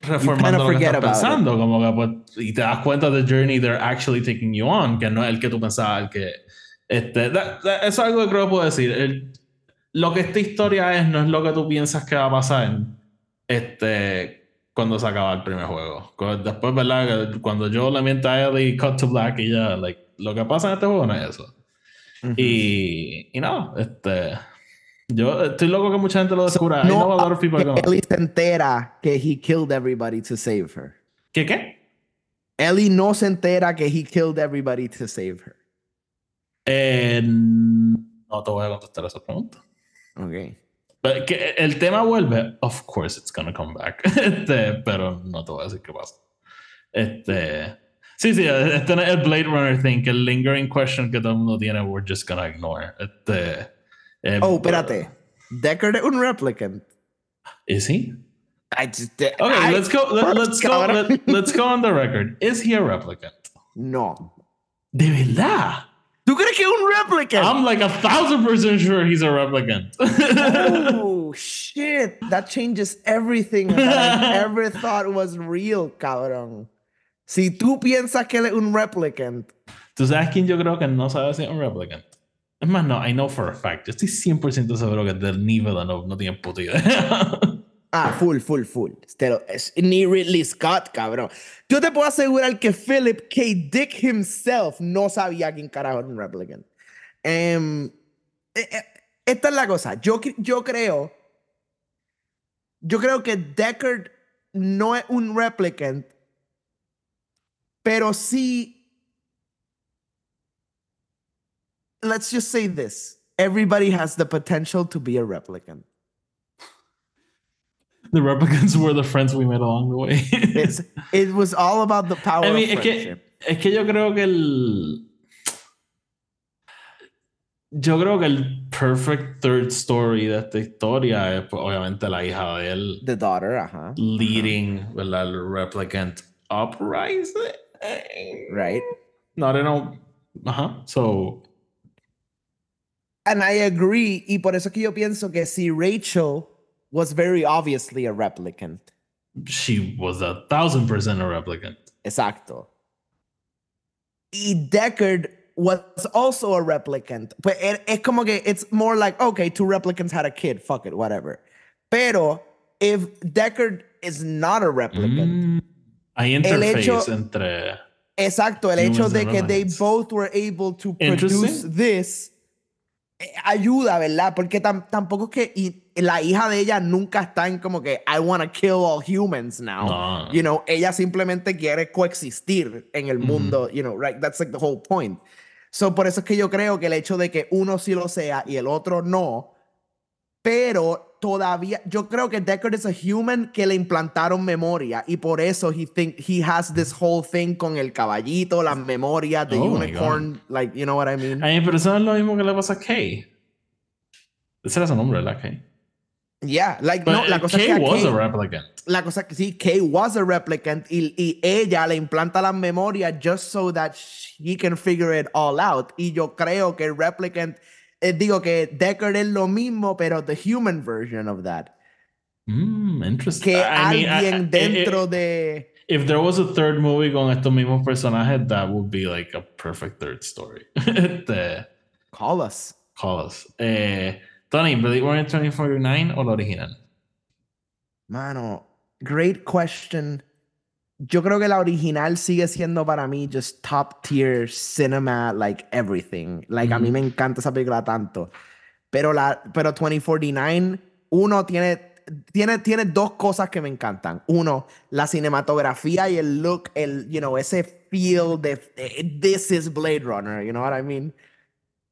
reformando lo que estás pensando, como que pues, y te das cuenta de journey they're actually taking you on, que no es el que tú pensabas, el que este, eso es algo que creo que puedo decir. lo que esta historia es no es lo que tú piensas que va a pasar este, cuando se acaba el primer juego. Después, ¿verdad? Cuando yo le miento a Ellie, cut to black y ya, like, lo que pasa en este juego no es eso. Y, y no, este, yo estoy loco que mucha gente lo descubra. So, no, a people Ellie se entera que he killed everybody to save her. ¿Qué qué? Ellie no se entera que he killed everybody to save her. Eh, no te voy a contestar esa pregunta. Ok. Pero que el tema vuelve, of course it's gonna come back. Este, pero no te voy a decir qué pasa. Este. Sí, sí, este es el Blade Runner thing, que el lingering question que todo el mundo tiene, we're just gonna ignore. Este. Eh, oh, espérate. Deckard es un replicant. Is he? I just, okay, I, let's go. Let, us go. Let, let's go on the record. Is he a replicant? No. De verdad. ¿Tú crees que es un replicant? I'm like a thousand percent sure he's a replicant. oh shit! That changes everything that I ever thought was real, cabrón. Si tú piensas que él es un replicant. ¿Tú sabes quién yo creo que no sabe si es un replicant? Es más, no, I know for a fact. Yo estoy 100% seguro que del nivel no, no tiene puta idea. ah, full, full, full. Pero es ni Ridley Scott, cabrón. Yo te puedo asegurar que Philip K. Dick himself no sabía quién carajo era un replicant. Um, esta es la cosa. Yo, yo creo. Yo creo que Deckard no es un replicant, pero sí let's just say this everybody has the potential to be a replicant. The replicants were the friends we met along the way. it was all about the power I mean, of friendship. Es que, es que yo creo que el. Yo creo que el perfect third story de esta historia es obviamente la hija de él. The daughter, ajá. Leading, uh -huh. ¿verdad? El replicant uprising. Right. No, I don't know. Ajá. So. And I agree. Y por eso que yo pienso que si Rachel was very obviously a replicant. She was a thousand percent a replicant. Exacto. Y Deckard was also a replicant. But it, es como que it's more like, okay, two replicants had a kid. Fuck it, whatever. Pero if Deckard is not a replicant. Mm, hay interface hecho, entre. Exacto, el hecho de que they both were able to produce this ayuda, ¿verdad? Porque tampoco es que y la hija de ella nunca está en como que I want to kill all humans now. You know, ella simplemente quiere coexistir en el mundo, you know, right? That's like the whole point. So, por eso es que yo creo que el hecho de que uno sí lo sea y el otro no, pero todavía, yo creo que Deckard es a human que le implantaron memoria y por eso he think he has this whole thing con el caballito, las memorias, the Oh unicorn, like, you know what I mean? Ay, pero eso no es lo mismo que le pasa a Kay. Ese era su nombre, ¿verdad? Kay. Yeah, like, But no, la cosa Kay es que was Kay- a replicant. la cosa que sí, Kay was a replicant y, y ella le implanta la memoria just so that he can figure it all out. Y yo creo que el replicant, eh, digo que Deckard es lo mismo, pero the human version of that. Mm, interesting. Que I mean, I- alguien I- dentro I- de... If there was a third movie con estos mismos personajes, that would be like a perfect third story. este, Call us. call us. Eh, Tony, Blade Runner 2049 o la original? Mano, great question. Yo creo que la original sigue siendo para mí just top tier cinema, like everything. Like a mí me encanta esa película tanto. Pero la, pero 2049, uno tiene, tiene, tiene dos cosas que me encantan. Uno, la cinematografía y el look, el, you know, ese feel de, de- this is Blade Runner, you know what I mean?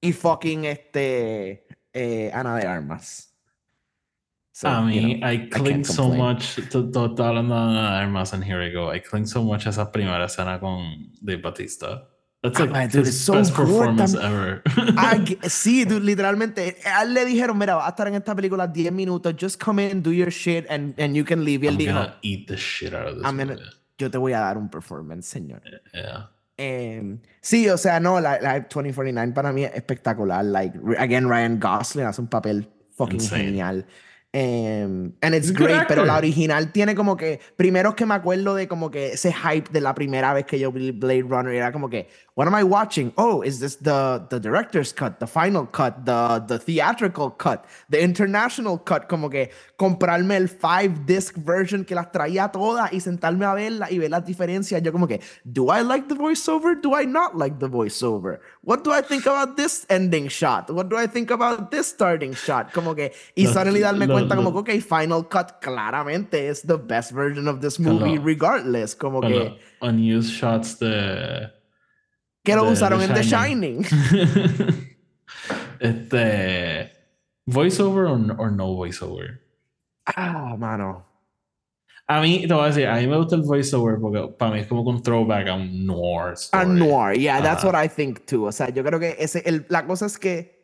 Y fucking este, eh, Ana de Armas. So, a you mí, know, I cling so complain. much. to- to- to- hablando de de armas, and here we go. I cling so much a esa primera escena con Dave Batista. That's Ah, like man, dude, his so best good performance ever. Ah, que- sí, dude, literalmente. A él le dijeron, mira, vas a estar en esta película 10 minutos, just come in, do your shit, and, and you can leave. Y él I'm dijo, gonna eat the shit out of this I'm gonna- yo te voy a dar un performance, señor. Yeah. Em, sí, o sea, no, la, la 2049 para mí es espectacular. Like, again, Ryan Gosling hace un papel fucking Insane. genial. Em, and it's good great, pero la actor. original tiene como que, primero que me acuerdo de como que ese hype de la primera vez que yo vi Blade Runner, era como que, what am I watching? Oh, is this the, the director's cut, the final cut, the, the theatrical cut, the international cut? Como que comprarme el five disc version que las traía todas y sentarme a verla y ver las diferencias. Yo como que, do I like the voiceover? Do I not like the voiceover? What do I think about this ending shot? What do I think about this starting shot? Como que, y suddenly darme cuenta como que, final cut claramente es the best version of this movie regardless. Como Con que, los unused shots de. que lo usaron en The Shining. Este. ¿Voiceover o no, or no voiceover? Ah, mano. A mí, te voy a decir, a mí me gusta el voiceover porque para mí es como un throwback a un noir. A noir, yeah, that's what I think too. O sea, yo creo que ese, el, la cosa es que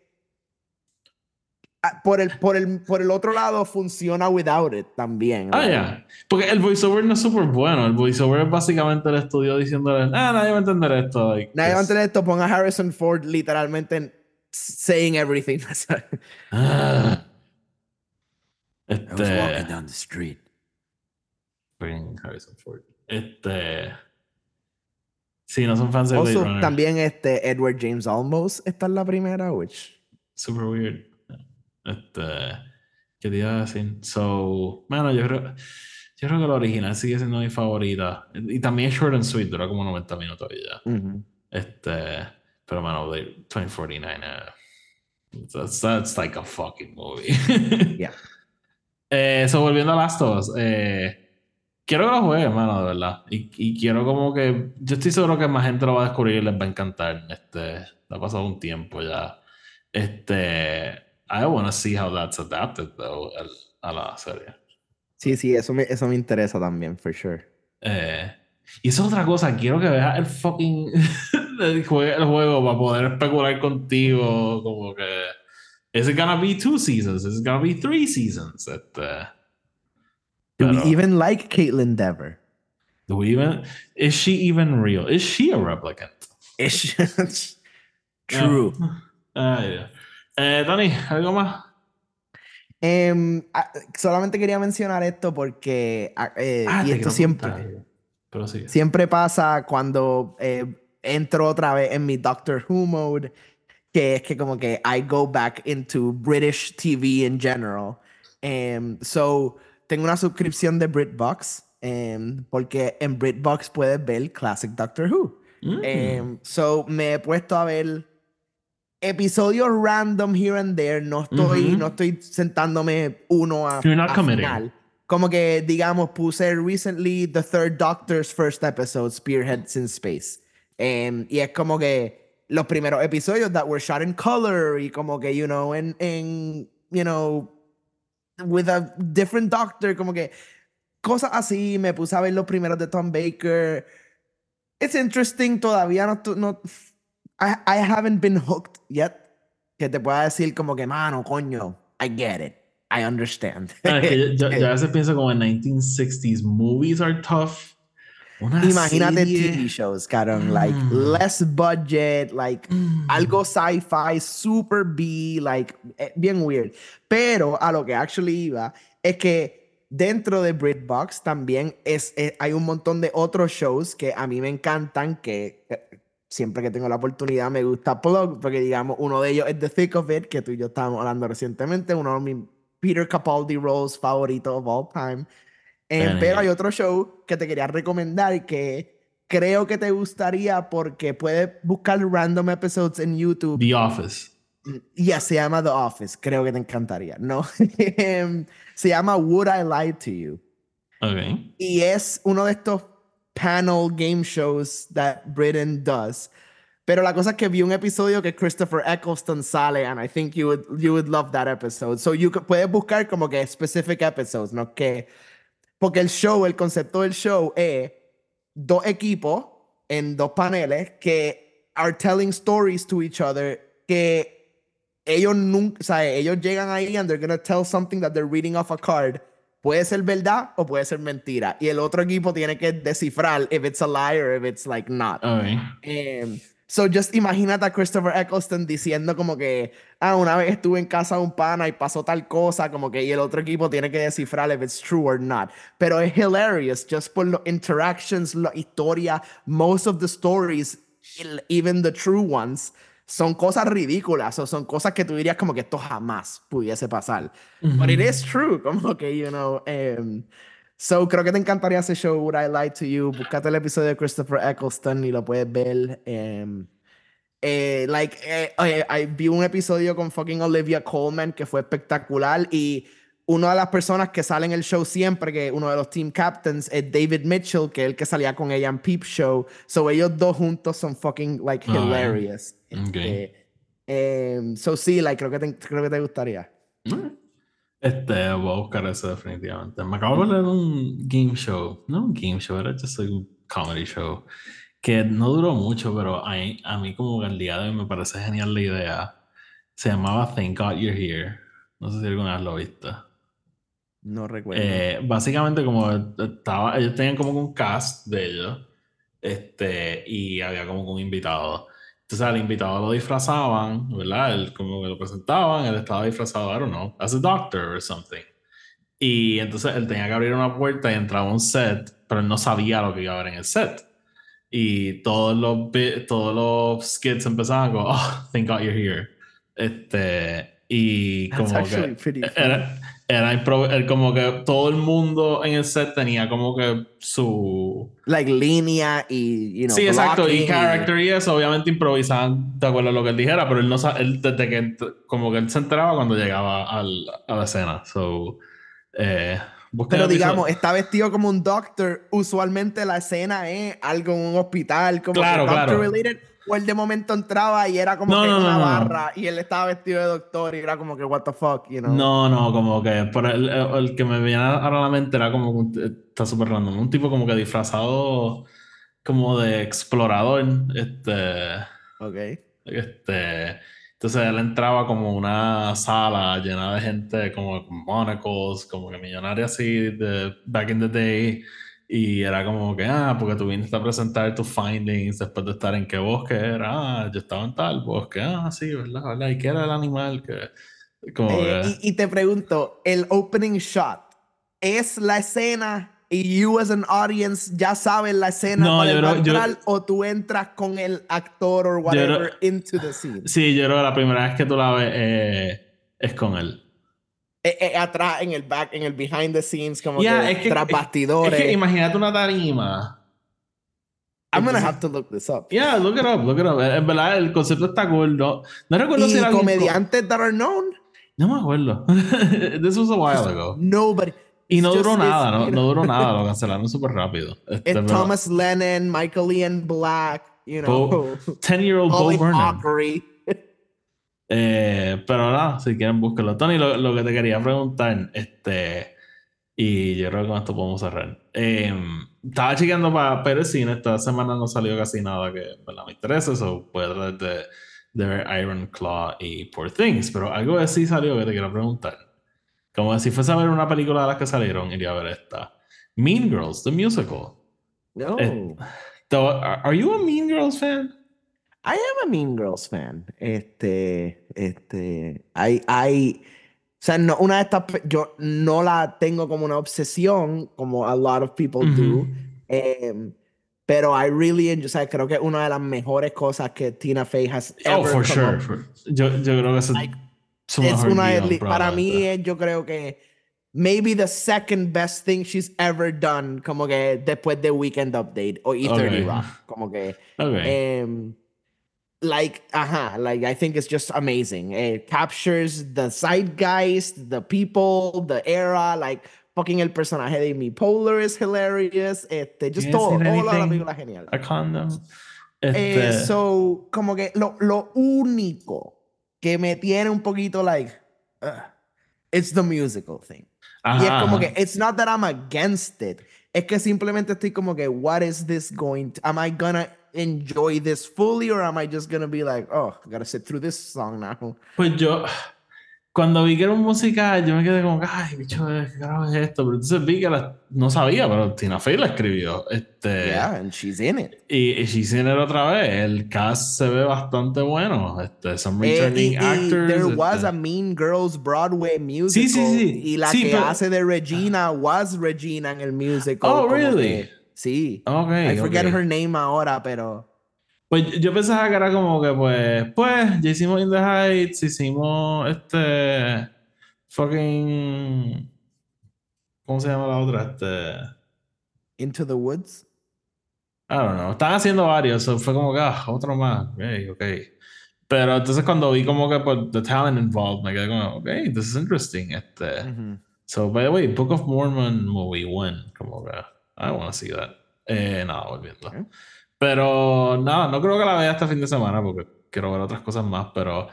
por el, por, el, por el otro lado funciona without it también. Ah, ya. Porque el voiceover no es súper bueno. El voiceover es básicamente el estudio diciéndole, ah, nadie va a entender esto. like, Nadie va a entender esto, ponga a Harrison Ford literalmente en- saying everything. Ah. I was walking Este. down the street. Harrison Ford. Este. Sí, no son fans de Blade Also, Runner. también este Edward James Olmos está en la primera, which Super weird. Este. ¿Qué te iba a decir? So, mano, yo creo. Yo creo que la original sigue siendo mi favorita. Y también es short and sweet, dura como 90 minutos y ya. ujú. Este. Pero, mano, Blade 2049. eh, that's, that's like a fucking movie. Yeah. Eh, so, volviendo a Last of Us. Eh, quiero que lo juegues, mano, de verdad. Y, y quiero como que. Yo estoy seguro que más gente lo va a descubrir y les va a encantar. Este. Ha pasado un tiempo ya. Este. I want to see how that's adapted, though, al- a la serie. Sí, sí, eso me, eso me interesa también, for sure. Eh, y eso es otra cosa. Quiero que veas el fucking. el, jue- el juego para poder especular contigo. Como que. Is it gonna be two seasons? Is it gonna be three seasons? Este. Do we even like Caitlyn Dever? Do we even is she even real? Is she a replicant? It's True. Ah, yeah. Eh, Dani, ¿algo más? Em, ah, solamente quería mencionar esto porque ah, eh, Ah, y esto siempre. Pero sí. siempre pasa cuando eh, entro otra vez en mi Doctor Who mode, que es que como que I go back into British TV in general. Em, so, tengo una suscripción de BritBox, em, porque en BritBox puedes ver Classic Doctor Who. Mm. So, me he puesto a ver episodios random here and there. No estoy, no estoy sentándome uno a, You're not a committing. final. Como que, digamos, puse recently The Third Doctor's first episode, Spearheads in Space. Em, y es como que los primeros episodios that were shot in color y como que, you know, en, en you know, with a different doctor, como que cosas así. Me puse a ver los primeros de Tom Baker. It's interesting, todavía no. no I, I haven't been hooked yet. Que te pueda decir como que, mano, coño, I get it. I understand. Ah, yo, a veces pienso como en 1960s movies are tough. Imagínate TV shows, like mm. less budget, like mm. algo sci-fi, super B, like eh, bien weird. Pero a lo que actually iba es que dentro de BritBox también es, eh, hay un montón de otros shows que a mí me encantan que eh, siempre que tengo la oportunidad me gusta plug porque digamos uno de ellos es The Thick of It que tú y yo estábamos hablando recientemente, uno de mis Peter Capaldi roles favoritos of all time. Eh, pero hay otro show que te quería recomendar que creo que te gustaría porque puedes buscar random episodes en YouTube. The Office. Ya, se llama The Office. Creo que te encantaría. No. Em, se llama Would I Lie to You? Okay. Y es uno de estos panel game shows that Britain does. Pero la cosa es que vi un episodio que Christopher Eccleston sale, and I think you would, you would love that episode. So you could, puedes buscar como que specific episodes, ¿no? Que porque el show, el concepto del show es dos equipos en dos paneles que are telling stories to each other que ellos nunca, o sea, ellos llegan ahí and they're gonna tell something that they're reading off a card. Puede ser verdad o puede ser mentira. Y el otro equipo tiene que descifrar if it's a lie or if it's like not. Okay. Um, So just imagínate a Christopher Eccleston diciendo como que, ah, una vez estuve en casa de un pana y pasó tal cosa, como que y el otro equipo tiene que descifrar if it's true or not. Pero es hilarious just por los interactions, la historia, most of the stories, even the true ones, son cosas ridículas o son cosas que tú dirías como que esto jamás pudiese pasar. But it is true, como que, you know, um, So, creo que te encantaría ese show, Would I Lie to You? Búscate el episodio de Christopher Eccleston y lo puedes ver. Um, eh, like, eh, vi un episodio con fucking Olivia Colman que fue espectacular y una de las personas que sale en el show siempre, que uno de los team captains, es David Mitchell, que es el que salía con ella en Peep Show. So, ellos dos juntos son fucking, like, ah, hilarious. Okay. Este, um, so, sí, like, creo que te, creo que te gustaría. Este, voy a buscar eso definitivamente. Me acabo de leer un game show. No un game show, era just un comedy show. Que no duró mucho, pero a, a mí como el día de hoy me parece genial la idea. Se llamaba Thank God You're Here. No sé si alguna vez lo viste. No recuerdo. Eh, básicamente como estaba, ellos tenían como un cast de ellos. Este, y había como un invitado. Entonces al invitado lo disfrazaban, ¿verdad? Él como que lo presentaban, él estaba disfrazado, I don't know, as a doctor or something. Y entonces él tenía que abrir una puerta y entraba un set, pero él no sabía lo que iba a haber en el set. Y todos los, todos los skits empezaban con, oh, thank God you're here. Este, y como que era, era como que todo el mundo en el set tenía como que su like línea y you know, sí exacto y character y... eso obviamente improvisaban de acuerdo a lo que él dijera pero él no él desde que como que él se enteraba cuando llegaba al, a la escena so eh, pero digamos, está vestido como un doctor. Usualmente la escena es algo en un hospital, como claro, que doctor related o él de momento entraba y era como que una barra y él estaba vestido de doctor y era como que what the fuck, you know. No, no, como que por el, el, que me viene ahora a la mente era como está súper random, un tipo como que disfrazado como de explorador, este Ok. Este, entonces él entraba como una sala llena de gente como con monocles, como que millonaria así de back in the day y era como que, ah, porque tú viniste a presentar tus findings después de estar en qué bosque era. Ah, yo estaba en tal bosque. Ah, sí, ¿verdad? ¿verdad? ¿Y qué era el animal que...? Como eh, y, te pregunto, el opening shot, ¿es la escena y you as an audience ya sabes la escena no, para entrar o tú entras con el actor o whatever into the scene? Sí, yo creo que la primera vez que tú la ves eh, es con él. Eh, eh, atrás en el back, en el behind the scenes, como que, tras bastidores. Es que imagínate una tarima. I'm gonna have to look this up. Yeah, look it up, look it up. En verdad, el concepto está cool. No, no recuerdo si era comediantes that are known. No me acuerdo. This was a while ago. Nobody. Y no duró nada, no, no, duró nada, lo cancelaron súper rápido. Este, Thomas Lennon, Michael Ian Black, you know. Ten year old Bo Burnham. Eh, pero nada, si quieren búsquenlo. Tony, lo, lo, que te quería preguntar, este, y yo creo que con esto podemos cerrar. Eh, estaba chequeando para Pérez Cine, esta semana no salió casi nada que me interese, o puede hablar de, de ver Iron Claw y Poor Things, pero algo de sí salió que te quiero preguntar. Como si fuese a ver una película de las que salieron, iría a ver esta. Mean Girls, the musical. No. Eh, are you a Mean Girls fan? I am a Mean Girls fan. Este, este, hay, hay, o sea, no, una de estas, yo no la tengo como una obsesión, como a lot of people do. Um, pero I really enjoy, o sea, creo que es una de las mejores cosas que Tina Fey has oh, ever Oh, for sure. For, yo, yo creo que es, like, es una de, para mí es, yo creo que maybe the second best thing she's ever done, como que después de Weekend Update o E30 okay. Rock, como que okay. um, like uh-huh like i think it's just amazing. It captures the zeitgeist the people the era like fucking el personaje de Amy Poehler is hilarious. Este just todo toda la película genial. a condom? Este... eh, so como que lo, lo único que me tiene un poquito like uh, it's the musical thing. Ajá. y es como que it's not that I'm against it. Es que simplemente estoy como que what is this going to am I gonna enjoy this fully or am I just gonna be like, oh, I gotta sit through this song now? Pues yo, cuando vi que era un musical, yo me quedé como, ay, bicho, ¿qué carajo es esto? Pero entonces vi que la, no sabía, pero Tina Fey la escribió. Este, yeah, and she's in it. Y, y she's in it otra vez. El cast se ve bastante bueno. Este, some returning eh, y, actors. there este. was a Mean Girls Broadway musical. Sí, sí, sí. Y la sí, que pero... hace de Regina was Regina en el musical. Oh, really? Que, sí. Okay, I forget okay. her name ahora, pero... Pues yo pensaba que era como que, pues, pues, ya hicimos In the Heights, hicimos este. Fucking. ¿Cómo se llama la otra? Este. Into the Woods. I don't know. Están haciendo varios, so fue como que, ah, otro más. Ok, ok. Pero entonces cuando vi como que pues, the talent involved, me quedé como, ok, this is interesting. Este. Mm -hmm. So, by the way, Book of Mormon movie one, como que, I want to see that. Eh, nada, volviendo. Okay. Pero no, no creo que la vea este fin de semana porque quiero ver otras cosas más, pero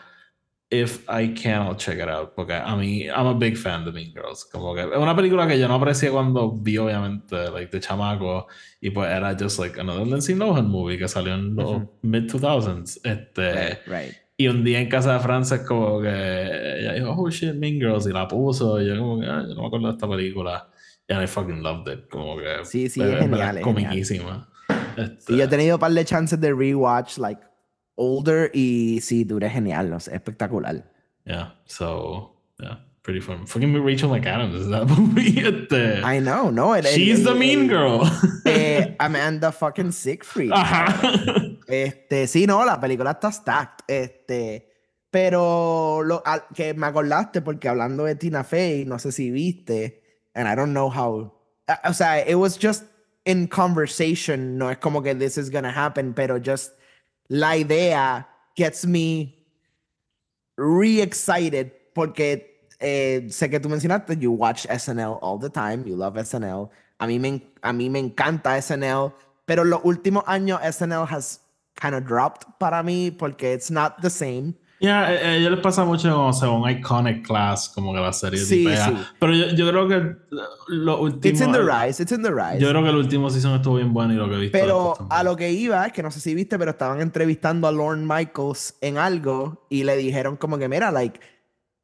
if I can, I'll check it out. Porque a mí, I'm a big fan de Mean Girls. Como que es una película que yo no aprecié cuando vi, obviamente, like, de chamaco. Y pues era just like another Lindsay Lohan movie que salió en los uh -huh. mid-2000s. Este, right, right. Y un día en casa de Frances como que ella dijo, oh shit, Mean Girls, y la puso. Y yo como que, ah, yo no me acuerdo de esta película. Y I fucking loved it. Como que... Sí, sí, es, es genial. Es comiquísima. Este... Y yo he tenido un par de chances de rewatch, like, older, y sí, dure genial, no sé, espectacular. Yeah, so, yeah, pretty fun. Fucking Rachel McAdams is that movie. Este... I know, no. It, She's it, the it, mean girl. Eh, Amanda fucking Siegfried. Ajá. Este, sí, no, la película está stacked. Este, pero lo que me acordaste, porque hablando de Tina Fey, no sé si viste, and I don't know how. O sea, it was just in conversation, no es como que this is gonna happen, pero just la idea gets me re excited porque eh, sé que tú mencionaste, you watch SNL all the time, you love SNL. A mí me, a mí me encanta SNL, pero los últimos años SNL has kind of dropped para mí porque it's not the same. Ya, yeah, ellos les pasa mucho como sea, un iconic class, como que la serie sí, sí. Pero yo, yo, creo que lo último. It's in the rise, it's in the rise. Yo creo que el último season estuvo bien bueno y lo que he visto. Pero a lo que iba, es que no sé si viste, pero estaban entrevistando a Lorne Michaels en algo y le dijeron como que, mira, like,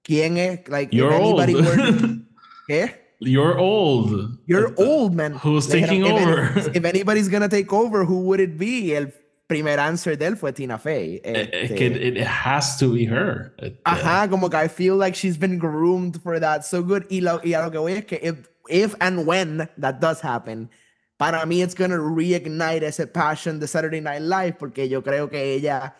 ¿quién es? Like, You're old. Were... ¿Qué? You're old. You're old, man. Who's taking dijeron, over? If, if anybody's gonna take over, who would it be? El primer answer de él fue Tina Fey. Este, es que it, it, has to be her. Este. Ajá, como que I feel like she's been groomed for that so good. Y, lo, y a lo que voy es que if, if and when that does happen, para mí it's gonna reignite ese passion de Saturday Night Live porque yo creo que ella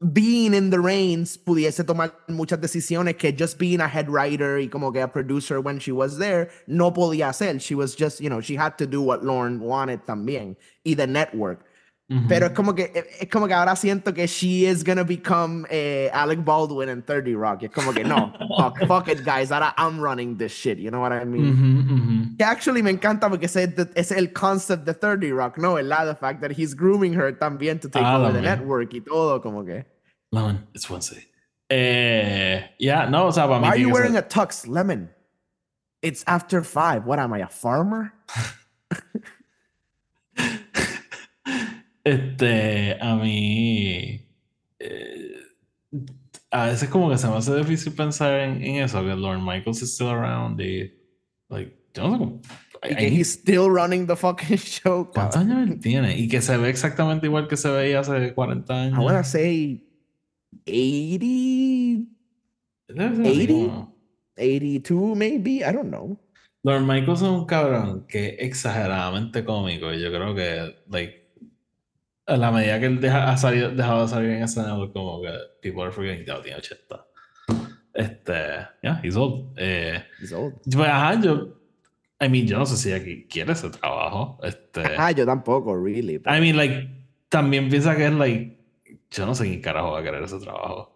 being in the reins pudiese tomar muchas decisiones que just being a head writer y como que a producer when she was there no podía hacer. She was just, you know, she had to do what Lauren wanted también. Y the network. Uh -huh. Pero es como que es como que ahora siento que she is gonna become eh, Alec Baldwin en 30 Rock. Es como que no, fuck, fuck, it, guys. Ahora I'm running this shit. You know what I mean? Uh -huh, uh -huh. Que actually me encanta porque ese es el concept de 30 Rock, no, el the fact that he's grooming her también to take ah, over the network y todo, como que. Lauren, it's Wednesday. Eh, yeah, no, o sea, para Why mí. are you wearing a tux, Lemon? It's after five. What am I, a farmer? Este, a mí. eh, a veces, como que se me hace difícil pensar en, en eso, que Lord Michaels is still around y. Like, yo no sé cómo. Y que he's still running the fucking show. ¿Cuántos años él tiene? Y que se ve exactamente igual que se veía hace 40 años. I want to say 80, Debe ser así 80? como- 82 maybe. I don't know. Lord Michaels es un cabrón que es exageradamente cómico y yo creo que, like, a la medida que él deja, ha salido, dejado de salir en escenario, como que people are forgetting, ya tiene 80. Este, yeah, he's old. Eh, He's old. pues, ajá, yo, I mean, yo no sé si aquí quiere ese trabajo. Este, Ah, yo tampoco, really. pero- I mean, like, también piensa que es, like, yo no sé quién carajo va a querer ese trabajo.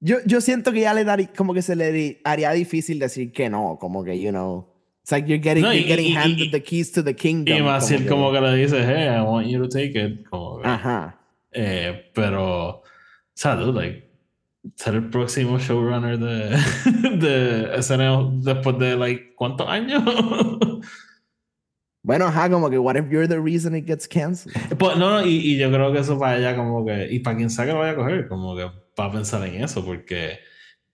Yo, yo siento que ya le daría, como que se le haría difícil decir que no, como que, you know, it's like you're getting, No, y- you're getting y- y- handed y- the keys to the kingdom. Y más que- como que le dice, hey, I want you to take it, como que, Ajá. Eh, pero, o sea, dude, like, ser el próximo showrunner de, de SNL después de, like, ¿cuántos años? Bueno, ajá, como que, what if you're the reason it gets canceled? pues, no, no, y, y yo creo que eso para ella como que, y para quien sea que lo vaya a coger, como que para pensar en eso, porque,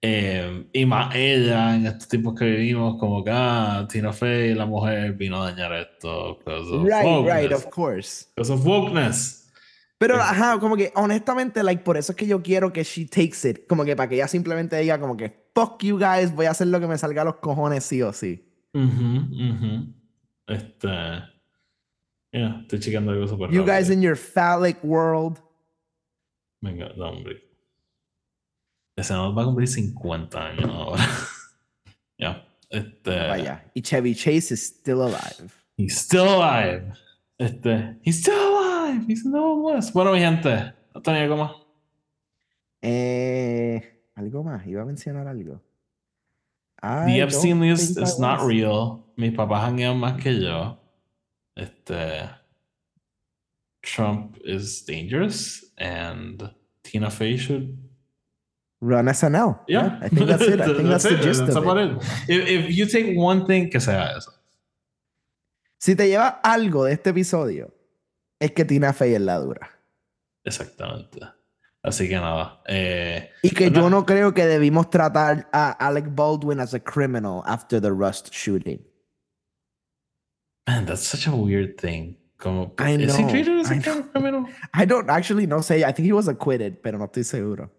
eh, y más ella en estos tiempos que vivimos, como que, ah, Tina Fey, la mujer, vino a dañar esto, Right, right, wokeness, of course. because of wokeness. Pero, Eh. ajá, como que, honestamente, like, por eso es que yo quiero que she takes it. Como que para que ella simplemente diga, como que, fuck you guys, voy a hacer lo que me salga a los cojones sí o sí. Ujú, ujú. Este. Yeah, estoy chequeando algo súper You guys rápido. in your phallic world. Venga, no, hombre. Nos va a cumplir 50 años ahora. Ya. Este. Vaya. Y Chevy Chase is still alive. He's still alive. Este. He's still alive. He's no más. Bueno, mi gente. ¿No tenía algo más? Eh, algo más, iba a mencionar algo. The I Epstein don't list is not was. real. Mis papás janguean más que yo. Este. Trump is dangerous. And Tina Fey should Run SNL. Yeah, I think that's it. I think that's, the it. gist That's of about it. it. If, if you take one thing, que sea eso. Si te lleva algo de este episodio, es que Tina Fey es la dura. Exactamente. Así que nada. Eh, Y que yo no creo que debimos tratar a Alec Baldwin as a criminal after the Rust shooting. man, that's such a weird thing. Como, I is he know, treated as a I criminal? I don't actually know say. I think he was acquitted, pero no estoy seguro.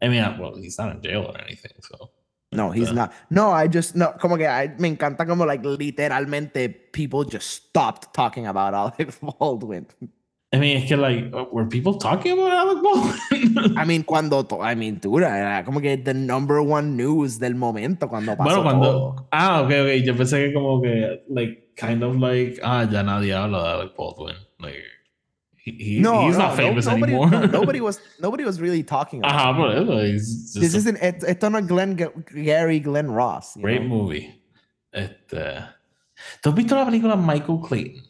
I mean, well, he's not in jail or anything, so. No, he's Uh. not. No, I just no. Como que I, me encanta como like literalmente people just stopped talking about Alec Baldwin. I mean, es que, like, were people talking about Alec Baldwin? I mean, cuando, to- I mean, dura, como que the number one news del momento cuando pasó bueno, cuando. todo. Ah, ok, ok. Yo pensé que, como que, like, kind of like, ah, ya nadie habla de Alec Baldwin. Like, he, No, he's no, not famous no, nobody, anymore. no, nobody was, nobody was really talking about. It. just This a isn't. et- Esto no es Glenn Gary Glenn Ross. Great know? movie. Este. ¿Tú has visto la película Michael Clayton?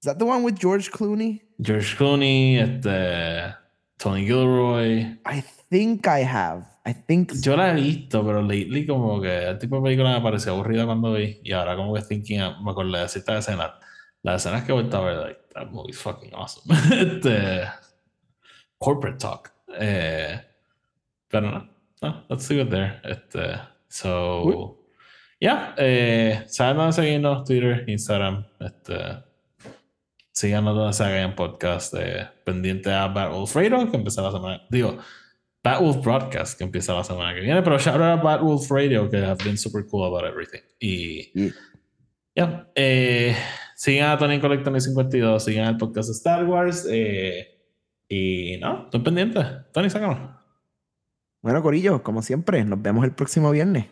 Is that the one with George Clooney? George Clooney, este. Tony Gilroy. I think I have. I think. so. Yo la he visto, pero lately como que el tipo de película me pareció aburrida cuando vi. Y ahora como que thinking, me acordé de ciertas escenas. Las escenas que he vuelto a ver, like, that movie's fucking awesome. este. Corporate talk. Eh, pero no. No, let's leave it there. Este. So. Cool. Yeah. Eh, saben dónde seguirnos, Twitter, Instagram. Este. Síganos donde se hagan podcast. Eh, pendiente a Batwolf Radio, que empieza la semana. Digo, Batwolf Broadcast, que empieza la semana que viene. Pero shout out a Batwolf Radio, que have been super cool about everything. Y. Yeah. Yeah. Eh, sigan a Tony Collector 52, sigan el podcast Star Wars. Eh, y no, estén pendientes. Tony, sácanos. Bueno, Corillo, como siempre, nos vemos el próximo viernes.